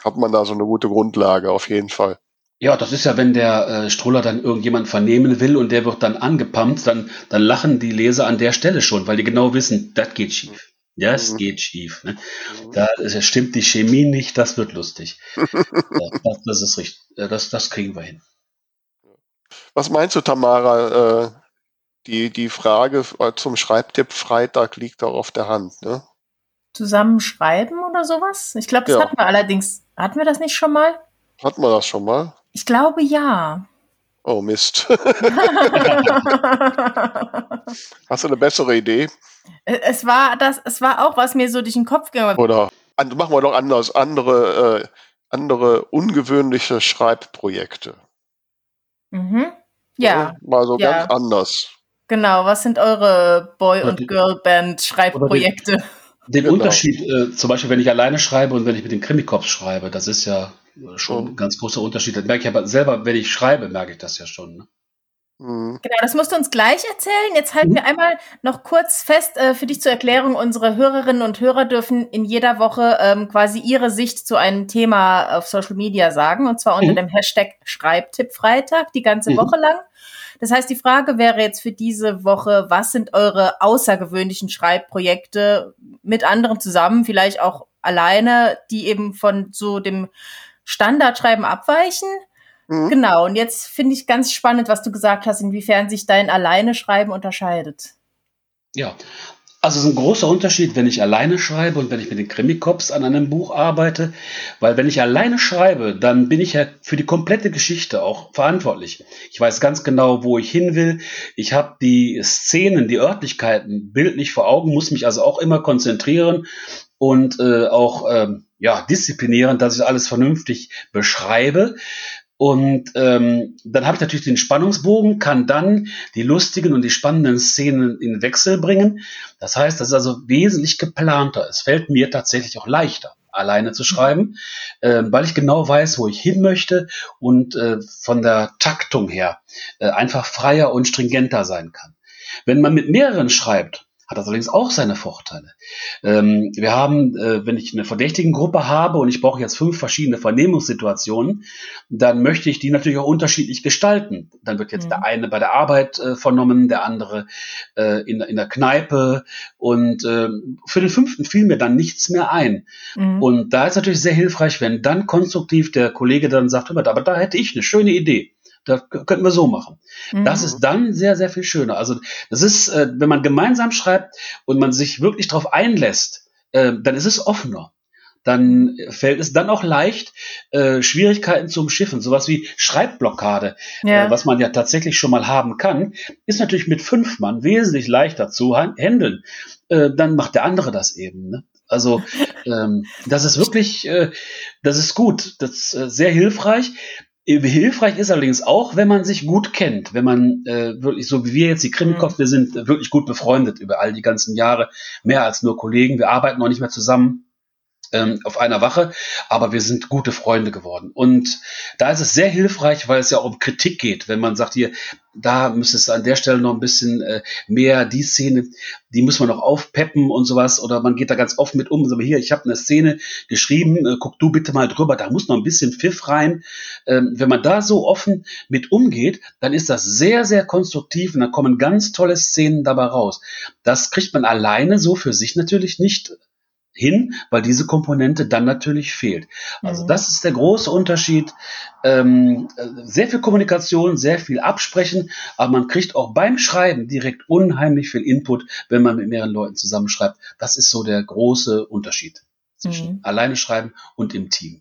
hat man da so eine gute Grundlage auf jeden Fall. Ja, das ist ja, wenn der äh, Struller dann irgendjemand vernehmen will und der wird dann angepumpt, dann, dann lachen die Leser an der Stelle schon, weil die genau wissen, das geht schief. Ja, es mhm. geht schief. Ne? Mhm. Da das stimmt die Chemie nicht, das wird lustig. ja, das, das, ist richtig. Das, das kriegen wir hin. Was meinst du, Tamara? Äh, die, die Frage zum Schreibtipp Freitag liegt auch auf der Hand, ne? zusammenschreiben oder sowas? Ich glaube, das ja. hatten wir allerdings. Hatten wir das nicht schon mal? Hatten wir das schon mal? Ich glaube ja. Oh Mist. Hast du eine bessere Idee? Es war das, es war auch, was mir so durch den Kopf ging. Oder machen wir doch anders, andere, äh, andere ungewöhnliche Schreibprojekte. Mhm. Ja. ja. Mal so ja. ganz anders. Genau, was sind eure Boy- und Girl-Band-Schreibprojekte? Den genau. Unterschied, äh, zum Beispiel, wenn ich alleine schreibe und wenn ich mit den Krimikops schreibe, das ist ja schon ein ganz großer Unterschied. Das merke ich aber selber, wenn ich schreibe, merke ich das ja schon. Ne? Mhm. Genau, das musst du uns gleich erzählen. Jetzt halten mhm. wir einmal noch kurz fest äh, für dich zur Erklärung. Unsere Hörerinnen und Hörer dürfen in jeder Woche ähm, quasi ihre Sicht zu einem Thema auf Social Media sagen. Und zwar unter mhm. dem Hashtag Schreibtipp-Freitag die ganze mhm. Woche lang. Das heißt, die Frage wäre jetzt für diese Woche, was sind eure außergewöhnlichen Schreibprojekte mit anderen zusammen, vielleicht auch alleine, die eben von so dem Standardschreiben abweichen? Mhm. Genau, und jetzt finde ich ganz spannend, was du gesagt hast, inwiefern sich dein Alleine Schreiben unterscheidet. Ja, also es ist ein großer Unterschied, wenn ich alleine schreibe und wenn ich mit den Krimikops an einem Buch arbeite, weil wenn ich alleine schreibe, dann bin ich ja für die komplette Geschichte auch verantwortlich. Ich weiß ganz genau, wo ich hin will. Ich habe die Szenen, die Örtlichkeiten bildlich vor Augen, muss mich also auch immer konzentrieren und äh, auch ähm, ja disziplinieren, dass ich alles vernünftig beschreibe. Und ähm, dann habe ich natürlich den Spannungsbogen, kann dann die lustigen und die spannenden Szenen in Wechsel bringen. Das heißt, das ist also wesentlich geplanter. Es fällt mir tatsächlich auch leichter, alleine zu schreiben, äh, weil ich genau weiß, wo ich hin möchte und äh, von der Taktung her äh, einfach freier und stringenter sein kann. Wenn man mit mehreren schreibt, hat das allerdings auch seine Vorteile. Ähm, wir haben, äh, wenn ich eine verdächtigen Gruppe habe und ich brauche jetzt fünf verschiedene Vernehmungssituationen, dann möchte ich die natürlich auch unterschiedlich gestalten. Dann wird jetzt mhm. der eine bei der Arbeit äh, vernommen, der andere äh, in, in der Kneipe und äh, für den fünften fiel mir dann nichts mehr ein. Mhm. Und da ist natürlich sehr hilfreich, wenn dann konstruktiv der Kollege dann sagt, aber da hätte ich eine schöne Idee. Das könnten wir so machen. Mhm. Das ist dann sehr, sehr viel schöner. Also das ist, äh, wenn man gemeinsam schreibt und man sich wirklich darauf einlässt, äh, dann ist es offener. dann fällt es dann auch leicht, äh, Schwierigkeiten zu umschiffen. Sowas wie Schreibblockade, Ja. äh, was man ja tatsächlich schon mal haben kann, ist natürlich mit fünf Mann wesentlich leichter zu han- handeln. Äh, dann macht der andere das eben. Ne? Also ähm, das ist wirklich, äh, das ist gut, das ist äh, sehr hilfreich. Hilfreich ist allerdings auch, wenn man sich gut kennt, wenn man äh, wirklich, so wie wir jetzt, die Krimikopf, wir sind wirklich gut befreundet über all die ganzen Jahre, mehr als nur Kollegen, wir arbeiten noch nicht mehr zusammen ähm, auf einer Wache, aber wir sind gute Freunde geworden. Und da ist es sehr hilfreich, weil es ja auch um Kritik geht. Wenn man sagt, hier, da müsste es an der Stelle noch ein bisschen äh, mehr, die Szene, die muss man noch aufpeppen und sowas. Oder man geht da ganz offen mit um. So, hier, ich habe eine Szene geschrieben, äh, guck du bitte mal drüber, da muss noch ein bisschen Pfiff rein. Ähm, wenn man da so offen mit umgeht, dann ist das sehr, sehr konstruktiv und da kommen ganz tolle Szenen dabei raus. Das kriegt man alleine so für sich natürlich nicht hin, weil diese Komponente dann natürlich fehlt. Also Mhm. das ist der große Unterschied. Ähm, äh, sehr viel Kommunikation, sehr viel Absprechen, aber man kriegt auch beim Schreiben direkt unheimlich viel Input, wenn man mit mehreren Leuten zusammenschreibt. Das ist so der große Unterschied zwischen Mhm. alleine schreiben und im Team.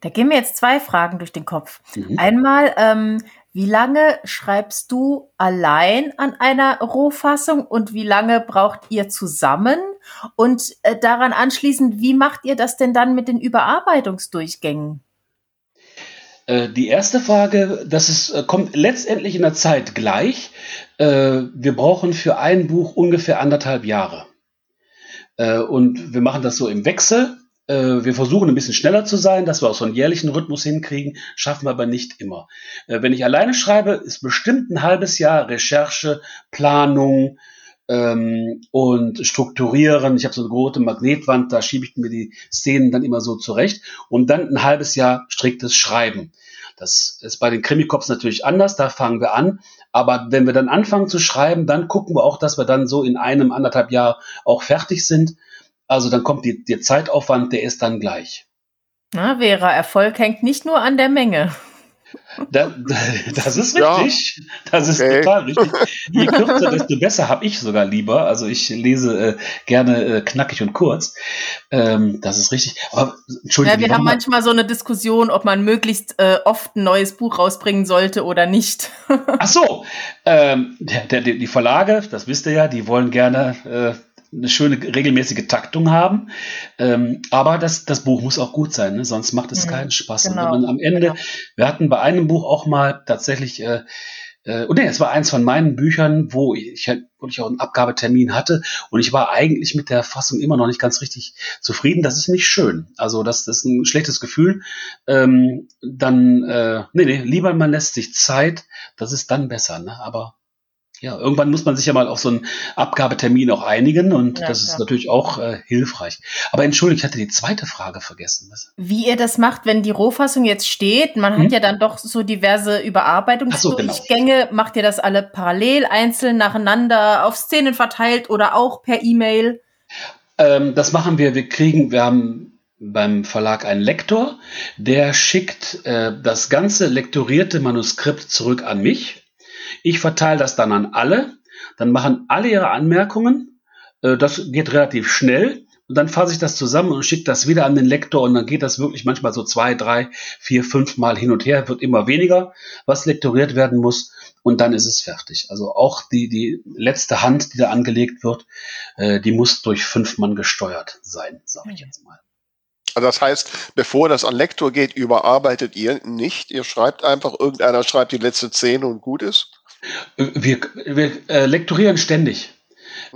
Da gehen mir jetzt zwei Fragen durch den Kopf. Mhm. Einmal, ähm, wie lange schreibst du allein an einer Rohfassung und wie lange braucht ihr zusammen? Und äh, daran anschließend, wie macht ihr das denn dann mit den Überarbeitungsdurchgängen? Äh, die erste Frage, das ist, äh, kommt letztendlich in der Zeit gleich. Äh, wir brauchen für ein Buch ungefähr anderthalb Jahre. Und wir machen das so im Wechsel. Äh, wir versuchen ein bisschen schneller zu sein, dass wir auch so einen jährlichen Rhythmus hinkriegen, schaffen wir aber nicht immer. Äh, wenn ich alleine schreibe, ist bestimmt ein halbes Jahr Recherche, Planung ähm, und Strukturieren. Ich habe so eine große Magnetwand, da schiebe ich mir die Szenen dann immer so zurecht und dann ein halbes Jahr striktes Schreiben. Das ist bei den Krimikops natürlich anders, da fangen wir an. Aber wenn wir dann anfangen zu schreiben, dann gucken wir auch, dass wir dann so in einem, anderthalb Jahr auch fertig sind. Also dann kommt die, der Zeitaufwand, der ist dann gleich. Na, Vera, Erfolg hängt nicht nur an der Menge. Da, das ist Ja. richtig. Das ist Okay. total richtig. Je kürzer, desto besser habe ich sogar lieber. Also ich lese äh, gerne äh, knackig und kurz. Ähm, das ist richtig. Aber Entschuldigung, Ja, wir haben manchmal so eine Diskussion, ob man möglichst äh, oft ein neues Buch rausbringen sollte oder nicht. Ach so, ähm, der, der, die Verlage, das wisst ihr ja, die wollen gerne äh, eine schöne regelmäßige Taktung haben. Ähm, aber das, das Buch muss auch gut sein, ne? sonst macht es Mhm, keinen Spaß. genau, Und wenn man am Ende, genau. wir hatten bei einem Buch auch mal tatsächlich, äh, äh, und nee, es war eins von meinen Büchern, wo ich, halt wirklich auch einen Abgabetermin hatte und ich war eigentlich mit der Fassung immer noch nicht ganz richtig zufrieden. Das ist nicht schön. Also das, das ist ein schlechtes Gefühl. Ähm, dann, äh, nee, nee, lieber man lässt sich Zeit, das ist dann besser. Ne? Aber ja, irgendwann muss man sich ja mal auf so einen Abgabetermin auch einigen und Ja, das ist klar. natürlich auch äh, hilfreich. Aber entschuldigt, ich hatte die zweite Frage vergessen. Wie ihr das macht, wenn die Rohfassung jetzt steht, man Mhm. hat ja dann doch so diverse Überarbeitungsdurchgänge. Macht ihr das alle parallel, einzeln, nacheinander, auf Szenen verteilt oder auch per E-Mail? Ähm, das machen wir, wir kriegen, wir haben beim Verlag einen Lektor, der schickt äh, das ganze lektorierte Manuskript zurück an mich. Ich verteile das dann an alle, dann machen alle ihre Anmerkungen. Äh, das geht relativ schnell. Und dann fasse ich das zusammen und schicke das wieder an den Lektor und dann geht das wirklich manchmal so zwei, drei, vier, fünf Mal hin und her, wird immer weniger, was lektoriert werden muss und dann ist es fertig. Also auch die, die letzte Hand, die da angelegt wird, äh, die muss durch fünf Mann gesteuert sein, sage ich jetzt mal. Also das heißt, bevor das an Lektor geht, überarbeitet ihr nicht. Ihr schreibt einfach, irgendeiner schreibt die letzte Szene und gut ist. Wir, wir äh, lektorieren ständig.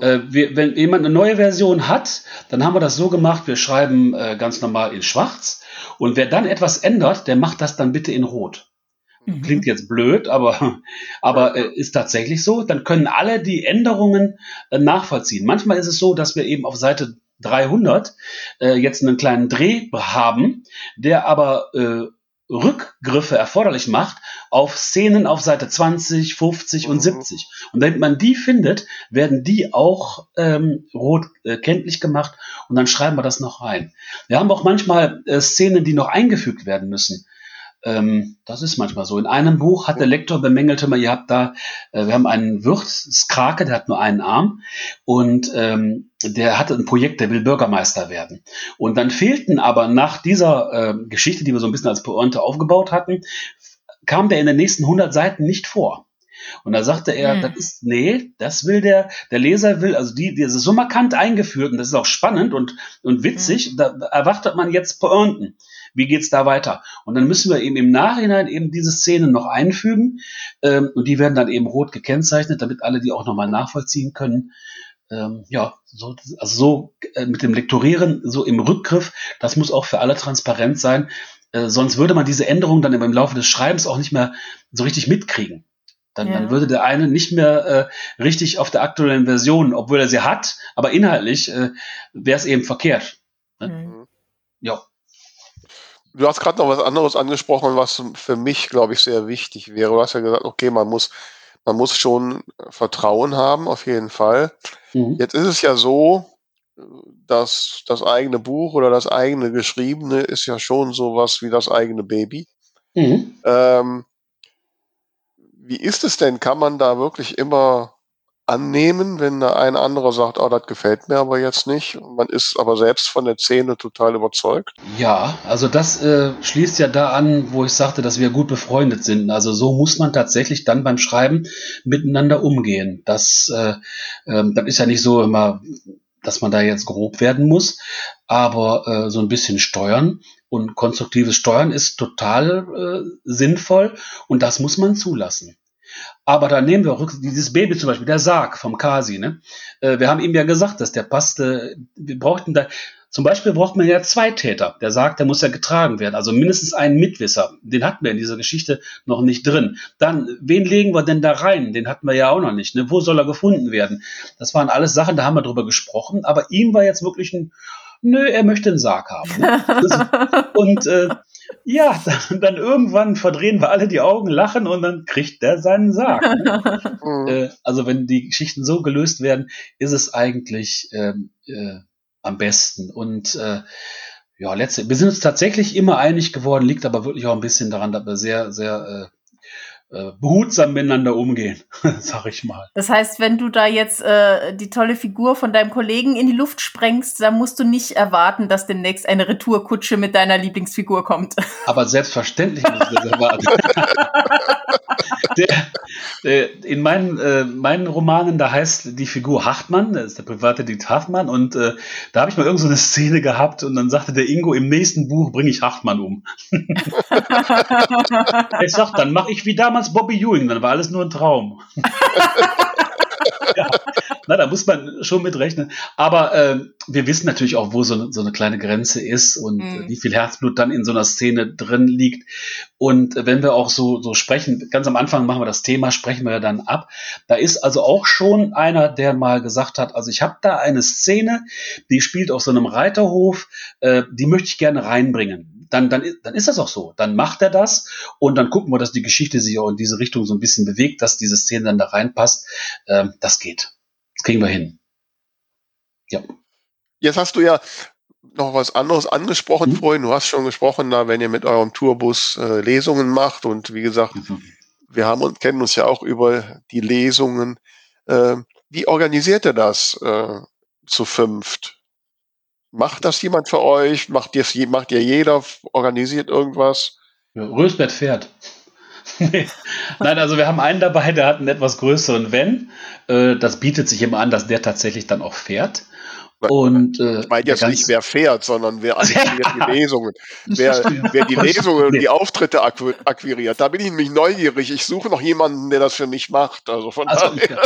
Äh, wir, wenn jemand eine neue Version hat, dann haben wir das so gemacht, wir schreiben äh, ganz normal in schwarz und wer dann etwas ändert, der macht das dann bitte in rot. Mhm. Klingt jetzt blöd, aber, aber äh, ist tatsächlich so. Dann können alle die Änderungen äh, nachvollziehen. Manchmal ist es so, dass wir eben auf Seite 300 äh, jetzt einen kleinen Dreh haben, der aber äh, Rückgriffe erforderlich macht auf Szenen auf Seite 20, 50 und Mhm. 70. Und wenn man die findet, werden die auch ähm, rot äh, kenntlich gemacht und dann schreiben wir das noch rein. Wir haben auch manchmal äh, Szenen, die noch eingefügt werden müssen. Ähm, das ist manchmal so. In einem Buch hat der Lektor bemängelte mal, ihr habt da, äh, wir haben einen Wirt, Skrake, der hat nur einen Arm und ähm, der hatte ein Projekt, der will Bürgermeister werden. Und dann fehlten aber nach dieser äh, Geschichte, die wir so ein bisschen als Pointe aufgebaut hatten, kam der in den nächsten 100 Seiten nicht vor. Und da sagte er, hm. das ist, nee, das will der, der Leser will, also die, die ist so markant eingeführt und das ist auch spannend und, und witzig, hm. da erwartet man jetzt Pointen. Wie geht's da weiter? Und dann müssen wir eben im Nachhinein eben diese Szenen noch einfügen ähm, und die werden dann eben rot gekennzeichnet, damit alle die auch nochmal nachvollziehen können. Ähm, ja, so, also so äh, mit dem Lektorieren, so im Rückgriff, das muss auch für alle transparent sein. Äh, sonst würde man diese Änderungen dann im Laufe des Schreibens auch nicht mehr so richtig mitkriegen. Dann, ja. dann würde der eine nicht mehr äh, richtig auf der aktuellen Version, obwohl er sie hat, aber inhaltlich äh, wäre es eben verkehrt. Ne? Mhm. Ja. Du hast gerade noch was anderes angesprochen, was für mich, glaube ich, sehr wichtig wäre. Du hast ja gesagt, okay, man muss, man muss schon Vertrauen haben, auf jeden Fall. Mhm. Jetzt ist es ja so, dass das eigene Buch oder das eigene Geschriebene ist ja schon sowas wie das eigene Baby. Mhm. Ähm, wie ist es denn? Kann man da wirklich immer annehmen, wenn da ein anderer sagt, oh, das gefällt mir aber jetzt nicht. Man ist aber selbst von der Szene total überzeugt. Ja, also das äh, schließt ja da an, wo ich sagte, dass wir gut befreundet sind. Also so muss man tatsächlich dann beim Schreiben miteinander umgehen. Das, äh, äh, das ist ja nicht so immer, dass man da jetzt grob werden muss, aber äh, so ein bisschen steuern und konstruktives Steuern ist total äh, sinnvoll und das muss man zulassen. Aber dann nehmen wir auch dieses Baby zum Beispiel, der Sarg vom Kasi. Ne? Äh, wir haben ihm ja gesagt, dass der passte. Wir brauchten da, zum Beispiel braucht man ja zwei Täter. Der Sarg, der muss ja getragen werden. Also mindestens einen Mitwisser. Den hatten wir in dieser Geschichte noch nicht drin. Dann, wen legen wir denn da rein? Den hatten wir ja auch noch nicht. Ne? Wo soll er gefunden werden? Das waren alles Sachen, da haben wir drüber gesprochen. Aber ihm war jetzt wirklich ein, nö, er möchte einen Sarg haben. Ne? und äh, ja, dann, dann, irgendwann verdrehen wir alle die Augen, lachen und dann kriegt der seinen Sarg. Ne? Mhm. äh, also wenn die Geschichten so gelöst werden, ist es eigentlich ähm, äh, am besten. Und äh, ja, letzte, wir sind uns tatsächlich immer einig geworden, liegt aber wirklich auch ein bisschen daran, dass wir sehr, sehr äh, behutsam miteinander umgehen, sag ich mal. Das heißt, wenn du da jetzt äh, die tolle Figur von deinem Kollegen in die Luft sprengst, dann musst du nicht erwarten, dass demnächst eine Retourkutsche mit deiner Lieblingsfigur kommt. Aber selbstverständlich muss ich das erwarten. Der, der, in meinen, äh, meinen Romanen, da heißt die Figur Hartmann, das ist der private Diet Hartmann, und äh, da habe ich mal irgend so eine Szene gehabt und dann sagte der Ingo, im nächsten Buch bringe ich Hartmann um. ich sag, dann mache ich wie damals Bobby Ewing, dann war alles nur ein Traum. ja, na, da muss man schon mit rechnen. Aber äh, wir wissen natürlich auch, wo so, so eine kleine Grenze ist und mhm. wie viel Herzblut dann in so einer Szene drin liegt. Und wenn wir auch so, so sprechen, ganz am Anfang machen wir das Thema, sprechen wir dann ab. Da ist also auch schon einer, der mal gesagt hat, also ich habe da eine Szene, die spielt auf so einem Reiterhof, äh, die möchte ich gerne reinbringen dann, dann, dann ist das auch so. Dann macht er das und dann gucken wir, dass die Geschichte sich auch in diese Richtung so ein bisschen bewegt, dass diese Szene dann da reinpasst. Ähm, das geht. Das kriegen wir hin. Ja. Jetzt hast du ja noch was anderes angesprochen mhm. vorhin. Du hast schon gesprochen, da wenn ihr mit eurem Tourbus äh, Lesungen macht und wie gesagt, mhm. wir haben und kennen uns ja auch über die Lesungen. Äh, wie organisiert ihr das äh, zu fünft? Macht das jemand für euch? Macht ihr, macht ihr jeder? Organisiert irgendwas? Ja, Rösbett fährt. Nein, also wir haben einen dabei, der hat einen etwas größeren Wenn. Äh, das bietet sich immer an, dass der tatsächlich dann auch fährt. Und, äh, ich meine jetzt nicht, wer fährt, sondern wer akquiriert die Lesungen. Wer, wer die Lesungen und die Auftritte akquiriert. Da bin ich nämlich neugierig. Ich suche noch jemanden, der das für mich macht. Also von also, daher.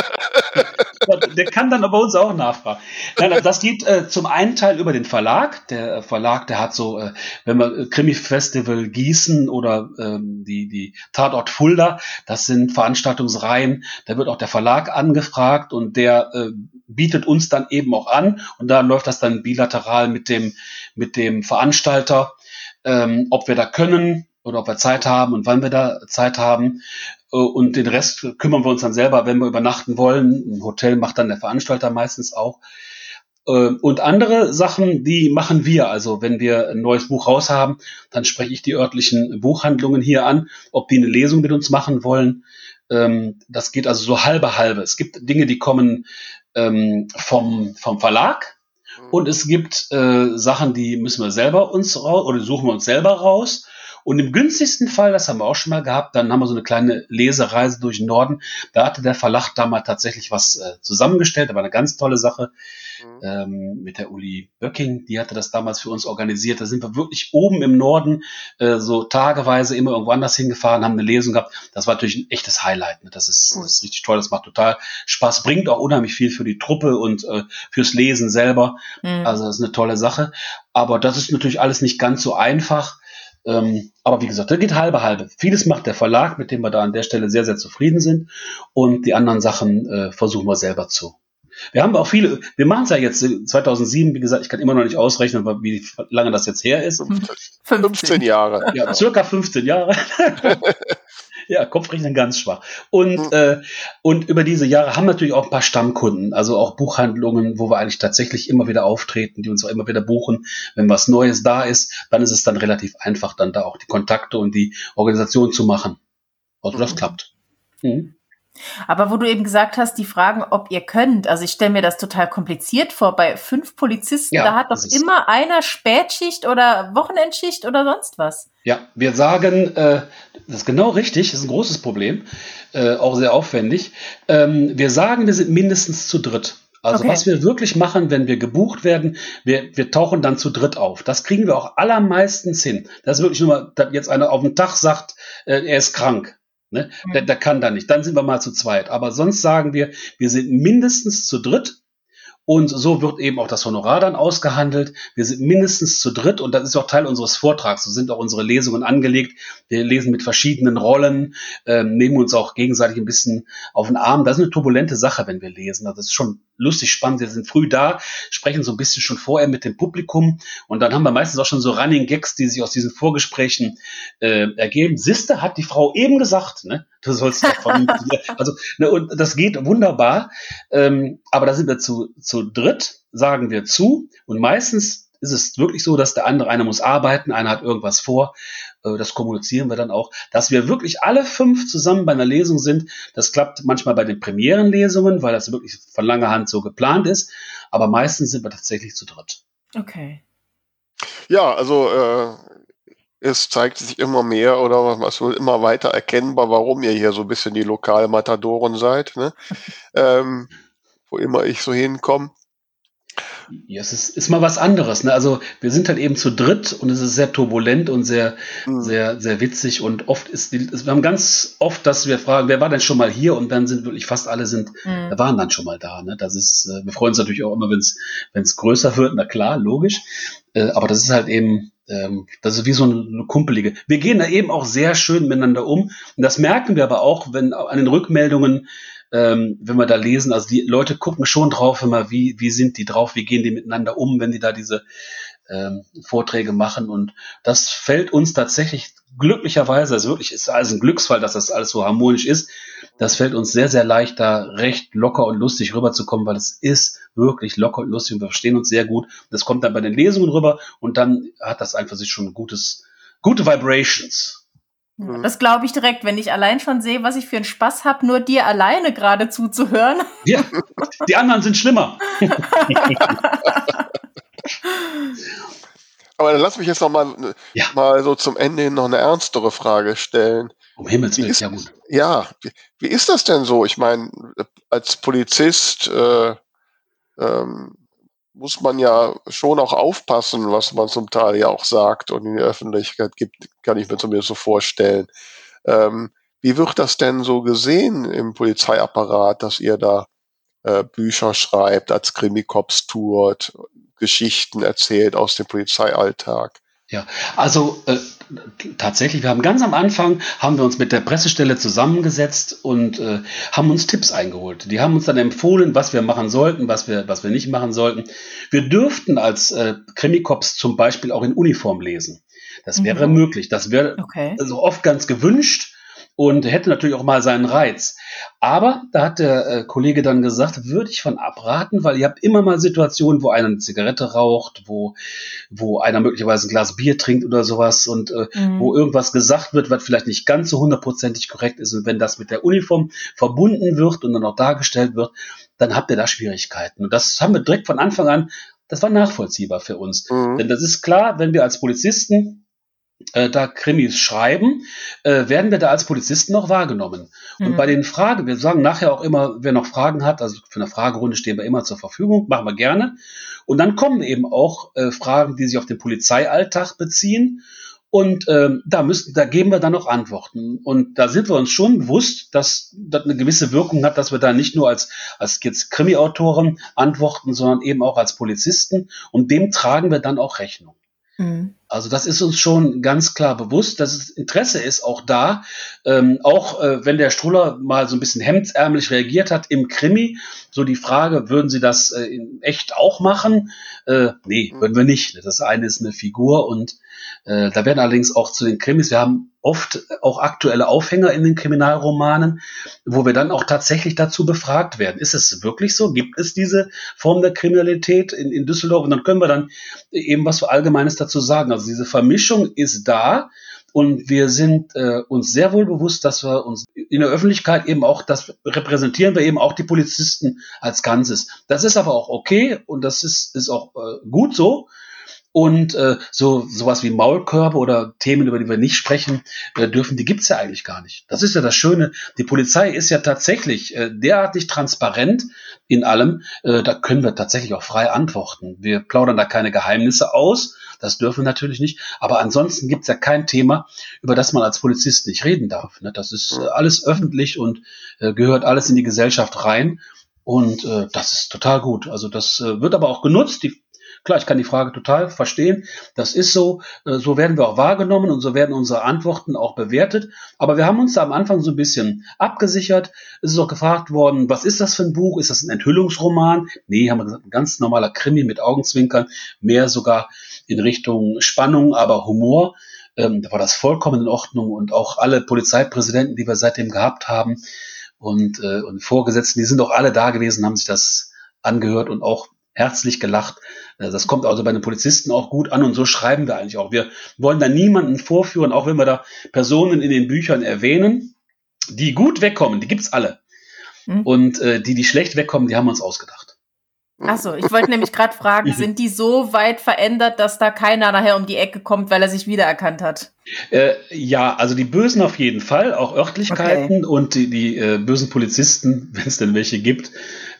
Der kann dann bei uns auch nachfragen. Nein, das geht äh, zum einen Teil über den Verlag. Der Verlag, der hat so, äh, wenn man Krimi-Festival Gießen oder ähm, die, die Tatort Fulda, das sind Veranstaltungsreihen. Da wird auch der Verlag angefragt und der äh, bietet uns dann eben auch an und da läuft das dann bilateral mit dem, mit dem Veranstalter, ähm, ob wir da können oder ob wir Zeit haben und wann wir da Zeit haben. Äh, und den Rest kümmern wir uns dann selber, wenn wir übernachten wollen. Ein Hotel macht dann der Veranstalter meistens auch. Äh, und andere Sachen, die machen wir. Also wenn wir ein neues Buch raus haben, dann spreche ich die örtlichen Buchhandlungen hier an, ob die eine Lesung mit uns machen wollen. Ähm, das geht also so halbe halbe. Es gibt Dinge, die kommen ähm, vom, vom Verlag. Mhm. Und es gibt äh, Sachen, die müssen wir selber uns raus oder suchen wir uns selber raus. Und im günstigsten Fall, das haben wir auch schon mal gehabt, dann haben wir so eine kleine Lesereise durch den Norden. Da hatte der Verlag damals tatsächlich was äh, zusammengestellt, aber eine ganz tolle Sache mhm. ähm, mit der Uli Böcking, die hatte das damals für uns organisiert. Da sind wir wirklich oben im Norden, äh, so tageweise immer irgendwo anders hingefahren, haben eine Lesung gehabt. Das war natürlich ein echtes Highlight. Ne? Das, ist, mhm. das ist richtig toll, das macht total Spaß, bringt auch unheimlich viel für die Truppe und äh, fürs Lesen selber. Mhm. Also das ist eine tolle Sache. Aber das ist natürlich alles nicht ganz so einfach. Ähm, aber wie gesagt, da geht halbe halbe. Vieles macht der Verlag, mit dem wir da an der Stelle sehr, sehr zufrieden sind. Und die anderen Sachen äh, versuchen wir selber zu. Wir haben auch viele, wir machen es ja jetzt 2007, wie gesagt, ich kann immer noch nicht ausrechnen, wie lange das jetzt her ist. 15, 15 Jahre. Ja, circa 15 Jahre. Ja, Kopfrechnen ganz schwach. Und, mhm. äh, und über diese Jahre haben natürlich auch ein paar Stammkunden, also auch Buchhandlungen, wo wir eigentlich tatsächlich immer wieder auftreten, die uns auch immer wieder buchen. Wenn was Neues da ist, dann ist es dann relativ einfach, dann da auch die Kontakte und die Organisation zu machen. Also das mhm. klappt. Mhm. Aber wo du eben gesagt hast, die Fragen, ob ihr könnt, also ich stelle mir das total kompliziert vor. Bei fünf Polizisten, ja, da hat doch immer einer Spätschicht oder Wochenendschicht oder sonst was. Ja, wir sagen, äh, das ist genau richtig, das ist ein großes Problem, äh, auch sehr aufwendig. Ähm, wir sagen, wir sind mindestens zu dritt. Also okay. was wir wirklich machen, wenn wir gebucht werden, wir, wir tauchen dann zu dritt auf. Das kriegen wir auch allermeistens hin. Das ist wirklich nur mal, dass jetzt einer auf den Tag sagt, äh, er ist krank. Ne? Mhm. Der, der kann da nicht. Dann sind wir mal zu zweit. Aber sonst sagen wir, wir sind mindestens zu dritt und so wird eben auch das Honorar dann ausgehandelt. Wir sind mindestens zu dritt und das ist auch Teil unseres Vortrags. So sind auch unsere Lesungen angelegt. Wir lesen mit verschiedenen Rollen, äh, nehmen uns auch gegenseitig ein bisschen auf den Arm. Das ist eine turbulente Sache, wenn wir lesen. Also das ist schon lustig spannend. Wir sind früh da, sprechen so ein bisschen schon vorher mit dem Publikum und dann haben wir meistens auch schon so Running Gags, die sich aus diesen Vorgesprächen äh, ergeben. Siste hat die Frau eben gesagt, ne? Du sollst davon. also, ne, und das geht wunderbar. Ähm, aber da sind wir zu, zu dritt, sagen wir zu. Und meistens ist es wirklich so, dass der andere, einer muss arbeiten, einer hat irgendwas vor. Äh, das kommunizieren wir dann auch, dass wir wirklich alle fünf zusammen bei einer Lesung sind. Das klappt manchmal bei den Premierenlesungen, weil das wirklich von langer Hand so geplant ist. Aber meistens sind wir tatsächlich zu dritt. Okay. Ja, also äh, es zeigt sich immer mehr oder was wohl immer weiter erkennbar, warum ihr hier so ein bisschen die Lokalmatadoren seid, ne? ähm, wo immer ich so hinkomme. Ja, es ist, ist mal was anderes. Ne? Also wir sind halt eben zu dritt und es ist sehr turbulent und sehr, mhm. sehr, sehr witzig. Und oft ist die, wir haben ganz oft, dass wir fragen, wer war denn schon mal hier? Und dann sind wirklich fast alle sind, mhm. waren dann schon mal da. Ne? Das ist, äh, wir freuen uns natürlich auch immer, wenn es wenn es größer wird. Na klar, logisch. Äh, aber das ist halt eben, ähm, das ist wie so eine kumpelige. Wir gehen da eben auch sehr schön miteinander um. Und das merken wir aber auch, wenn an den Rückmeldungen, ähm, wenn wir da lesen, also die Leute gucken schon drauf immer, wie, wie sind die drauf, wie gehen die miteinander um, wenn die da diese ähm, Vorträge machen. Und das fällt uns tatsächlich glücklicherweise, also wirklich ist alles ein Glücksfall, dass das alles so harmonisch ist. Das fällt uns sehr, sehr leicht, da recht locker und lustig rüberzukommen, weil es ist wirklich locker und lustig und wir verstehen uns sehr gut. Das kommt dann bei den Lesungen rüber und dann hat das einfach sich schon ein gutes, gute Vibrations. Ja, das glaube ich direkt, wenn ich allein schon sehe, was ich für einen Spaß habe, nur dir alleine gerade zuzuhören. Ja, die anderen sind schlimmer. Aber dann lass mich jetzt noch mal, ja. mal so zum Ende hin noch eine ernstere Frage stellen. Um Himmels Willen, ja gut. Ja, wie, wie, ist das denn so? Ich meine, als Polizist äh, ähm, muss man ja schon auch aufpassen, was man zum Teil ja auch sagt und in die Öffentlichkeit gibt, kann ich mir zumindest so vorstellen. Ähm, wie wird das denn so gesehen im Polizeiapparat, dass ihr da äh, Bücher schreibt, als Krimikops tourt, Geschichten erzählt aus dem Polizeialltag. Ja, also äh, tatsächlich, wir haben ganz am Anfang, haben wir uns mit der Pressestelle zusammengesetzt und äh, haben uns Tipps eingeholt. Die haben uns dann empfohlen, was wir machen sollten, was wir, was wir nicht machen sollten. Wir dürften als äh, Krimikops zum Beispiel auch in Uniform lesen. Das wäre mhm. möglich. Das wäre okay. also oft ganz gewünscht. Und hätte natürlich auch mal seinen Reiz. Aber da hat der äh, Kollege dann gesagt, würde ich von abraten, weil ihr habt immer mal Situationen, wo einer eine Zigarette raucht, wo, wo einer möglicherweise ein Glas Bier trinkt oder sowas und äh, mhm. wo irgendwas gesagt wird, was vielleicht nicht ganz so hundertprozentig korrekt ist. Und wenn das mit der Uniform verbunden wird und dann auch dargestellt wird, dann habt ihr da Schwierigkeiten. Und das haben wir direkt von Anfang an, das war nachvollziehbar für uns. Mhm. Denn das ist klar, wenn wir als Polizisten äh, da Krimis schreiben, äh, werden wir da als Polizisten noch wahrgenommen. Mhm. Und bei den Fragen, wir sagen nachher auch immer, wer noch Fragen hat, also für eine Fragerunde stehen wir immer zur Verfügung, machen wir gerne. Und dann kommen eben auch äh, Fragen, die sich auf den Polizeialltag beziehen. Und ähm, da müssen, da geben wir dann noch Antworten. Und da sind wir uns schon bewusst, dass das eine gewisse Wirkung hat, dass wir da nicht nur als, als jetzt Krimi-Autoren antworten, sondern eben auch als Polizisten. Und dem tragen wir dann auch Rechnung. Mhm. Also das ist uns schon ganz klar bewusst, dass das Interesse ist auch da. Ähm, auch äh, wenn der Struller mal so ein bisschen hemdsärmlich reagiert hat im Krimi, so die Frage, würden Sie das äh, in echt auch machen? Äh, nee, würden wir nicht. Das eine ist eine Figur und äh, da werden allerdings auch zu den Krimis, wir haben oft auch aktuelle Aufhänger in den Kriminalromanen, wo wir dann auch tatsächlich dazu befragt werden. Ist es wirklich so? Gibt es diese Form der Kriminalität in, in Düsseldorf? Und dann können wir dann eben was Allgemeines dazu sagen. Also diese Vermischung ist da. Und wir sind äh, uns sehr wohl bewusst, dass wir uns in der Öffentlichkeit eben auch, das repräsentieren wir eben auch die Polizisten als Ganzes. Das ist aber auch okay und das ist, ist auch äh, gut so. Und äh, so sowas wie Maulkörbe oder Themen, über die wir nicht sprechen äh, dürfen, die gibt's ja eigentlich gar nicht. Das ist ja das Schöne. Die Polizei ist ja tatsächlich äh, derartig transparent in allem. Äh, da können wir tatsächlich auch frei antworten. Wir plaudern da keine Geheimnisse aus. Das dürfen wir natürlich nicht. Aber ansonsten gibt's ja kein Thema, über das man als Polizist nicht reden darf. Ne? Das ist äh, alles öffentlich und äh, gehört alles in die Gesellschaft rein. Und äh, das ist total gut. Also das äh, wird aber auch genutzt. Die Klar, ich kann die Frage total verstehen. Das ist so. Äh, so werden wir auch wahrgenommen und so werden unsere Antworten auch bewertet. Aber wir haben uns da am Anfang so ein bisschen abgesichert. Es ist auch gefragt worden, was ist das für ein Buch? Ist das ein Enthüllungsroman? Nee, haben wir gesagt, ein ganz normaler Krimi mit Augenzwinkern. Mehr sogar in Richtung Spannung, aber Humor. Ähm, da war das vollkommen in Ordnung und auch alle Polizeipräsidenten, die wir seitdem gehabt haben und, äh, und Vorgesetzten, die sind auch alle da gewesen, haben sich das angehört und auch herzlich gelacht. Äh, das kommt also bei den Polizisten auch gut an und so schreiben wir eigentlich auch. Wir wollen da niemanden vorführen, auch wenn wir da Personen in den Büchern erwähnen, die gut wegkommen, die gibt's alle. Mhm. Und äh, die, die schlecht wegkommen, die haben wir uns ausgedacht. Achso, ich wollte nämlich gerade fragen, sind die so weit verändert, dass da keiner nachher um die Ecke kommt, weil er sich wiedererkannt hat? Äh, ja, also die Bösen auf jeden Fall, auch Örtlichkeiten okay. und die, die äh, bösen Polizisten, wenn es denn welche gibt,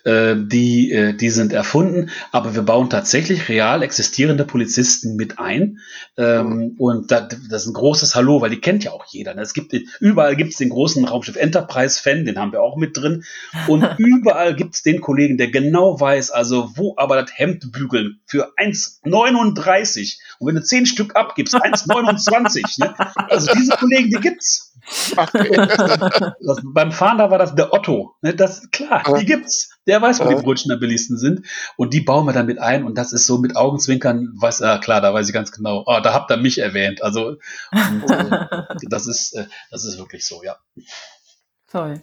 äh, die, äh, die sind erfunden, aber wir bauen tatsächlich real existierende Polizisten mit ein. Ähm, mhm. Und da, das ist ein großes Hallo, weil die kennt ja auch jeder. Ne? Es gibt überall gibt es den großen Raumschiff Enterprise-Fan, den haben wir auch mit drin. Und überall gibt es den Kollegen, der genau weiß, also wo aber das Hemd bügeln für 1,39. Und wenn du 10 Stück abgibst, 1,29. ne? Also diese Kollegen, die gibt's. das, beim Fahren da war das der Otto. Ne? Das, klar, die gibt's. Der weiß, wo die Brötchen am billigsten sind. Und die bauen wir dann mit ein. Und das ist so mit Augenzwinkern, weiß, äh, klar, da weiß ich ganz genau, oh, da habt ihr mich erwähnt. Also, und, äh, das ist, äh, das ist wirklich so, ja. Toll.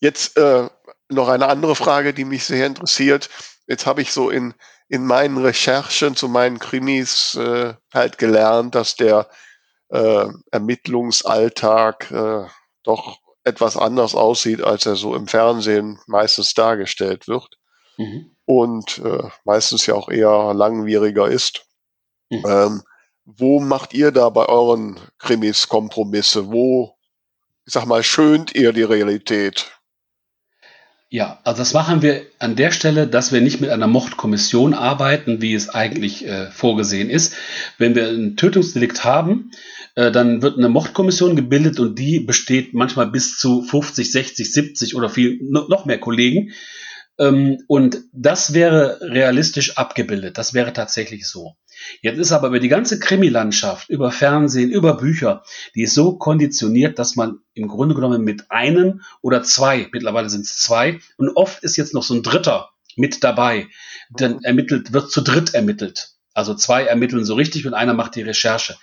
Jetzt äh, noch eine andere Frage, die mich sehr interessiert. Jetzt habe ich so in, in meinen Recherchen zu meinen Krimis äh, halt gelernt, dass der äh, Ermittlungsalltag äh, doch etwas anders aussieht, als er so im Fernsehen meistens dargestellt wird. Mhm. Und äh, meistens ja auch eher langwieriger ist. Mhm. Ähm, wo macht ihr da bei euren Krimis Kompromisse? Wo, ich sag mal, schönt ihr die Realität? Ja, also das machen wir an der Stelle, dass wir nicht mit einer Mordkommission arbeiten, wie es eigentlich äh, vorgesehen ist. Wenn wir ein Tötungsdelikt haben, äh, dann wird eine Mordkommission gebildet und die besteht manchmal bis zu 50, 60, 70 oder viel noch mehr Kollegen. Ähm, und das wäre realistisch abgebildet. Das wäre tatsächlich so. Jetzt ist aber über die ganze Krimilandschaft, über Fernsehen, über Bücher, die ist so konditioniert, dass man im Grunde genommen mit einem oder zwei, mittlerweile sind es zwei, und oft ist jetzt noch so ein Dritter mit dabei, dann ermittelt, wird zu dritt ermittelt. Also zwei ermitteln so richtig und einer macht die Recherche.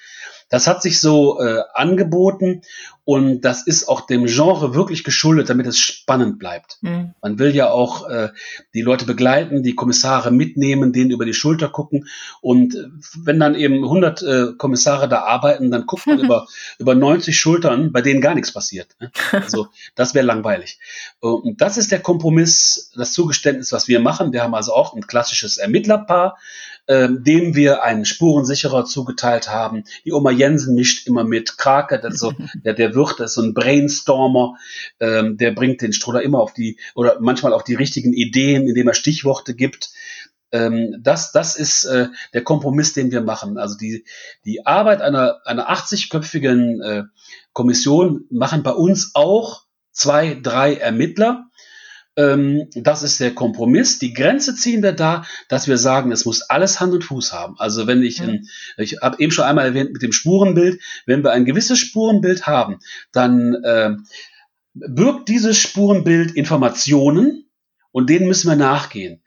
Das hat sich so äh, angeboten und das ist auch dem Genre wirklich geschuldet, damit es spannend bleibt. Mhm. Man will ja auch äh, die Leute begleiten, die Kommissare mitnehmen, denen über die Schulter gucken. Und äh, wenn dann eben 100 äh, Kommissare da arbeiten, dann guckt man über, über 90 Schultern, bei denen gar nichts passiert. Ne? Also das wäre langweilig. Und das ist der Kompromiss, das Zugeständnis, was wir machen. Wir haben also auch ein klassisches Ermittlerpaar, ähm, dem wir einen Spurensicherer zugeteilt haben. Die Oma Jensen mischt immer mit. Krake, das so, der, der Wirt, das ist so ein Brainstormer, ähm, der bringt den Stroder immer auf die, oder manchmal auf die richtigen Ideen, indem er Stichworte gibt. Ähm, das, das ist äh, der Kompromiss, den wir machen. Also die, die Arbeit einer, einer 80-köpfigen äh, Kommission machen bei uns auch zwei, drei Ermittler ähm, das ist der Kompromiss. Die Grenze ziehen wir da, dass wir sagen, es muss alles Hand und Fuß haben. Also wenn ich, mhm. ich habe eben schon einmal erwähnt mit dem Spurenbild, wenn wir ein gewisses Spurenbild haben, dann äh, birgt dieses Spurenbild Informationen und denen müssen wir nachgehen.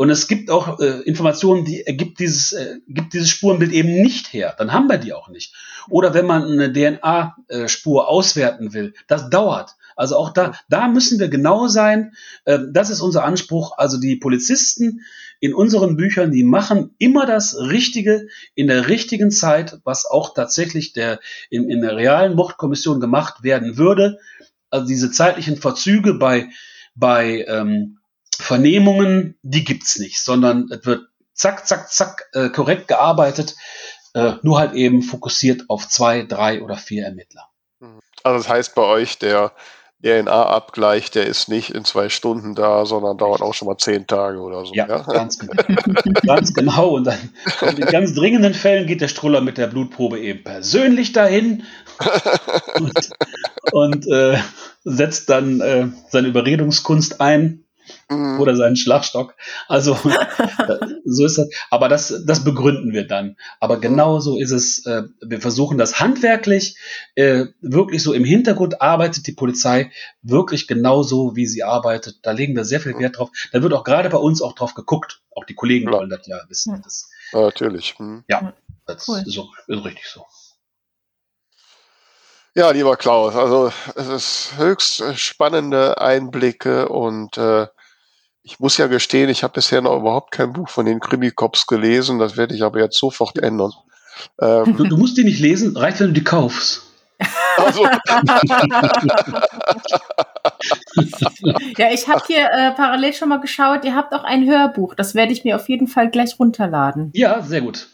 Und es gibt auch äh, Informationen, die ergibt dieses, äh, gibt dieses Spurenbild eben nicht her. Dann haben wir die auch nicht. Oder wenn man eine DNA-Spur auswerten will, das dauert. Also auch da, da müssen wir genau sein. Äh, das ist unser Anspruch. Also die Polizisten in unseren Büchern, die machen immer das Richtige in der richtigen Zeit, was auch tatsächlich der, in, in der realen Mordkommission gemacht werden würde. Also diese zeitlichen Verzüge bei, bei ähm, Vernehmungen, die gibt's nicht, sondern es wird zack, zack, zack äh, korrekt gearbeitet, äh, nur halt eben fokussiert auf zwei, drei oder vier Ermittler. Also das heißt bei euch, der DNA-Abgleich, der ist nicht in zwei Stunden da, sondern dauert auch schon mal zehn Tage oder so. Ja, ja? Ganz, genau. ganz genau. Und dann in ganz dringenden Fällen geht der Struller mit der Blutprobe eben persönlich dahin und, und äh, setzt dann äh, seine Überredungskunst ein Mhm. Oder seinen Schlagstock. Also so ist das. Aber das, das begründen wir dann. Aber mhm. genauso ist es. Äh, wir versuchen das handwerklich äh, wirklich so im Hintergrund arbeitet die Polizei wirklich genauso, wie sie arbeitet. Da legen wir sehr viel Wert drauf. Da wird auch gerade bei uns auch drauf geguckt. Auch die Kollegen ja. wollen das ja wissen. Das, ja, natürlich. Mhm. Ja, das cool. ist, so, ist richtig so. Ja, lieber Klaus, also es ist höchst spannende Einblicke und äh, ich muss ja gestehen, ich habe bisher noch überhaupt kein Buch von den Krimi-Cops gelesen. Das werde ich aber jetzt sofort ändern. Ähm, du, du, musst die nicht lesen, reicht, wenn du die kaufst. Also. ja, ich habe hier äh, parallel schon mal geschaut, ihr habt auch ein Hörbuch. Das werde ich mir auf jeden Fall gleich runterladen. Ja, sehr gut.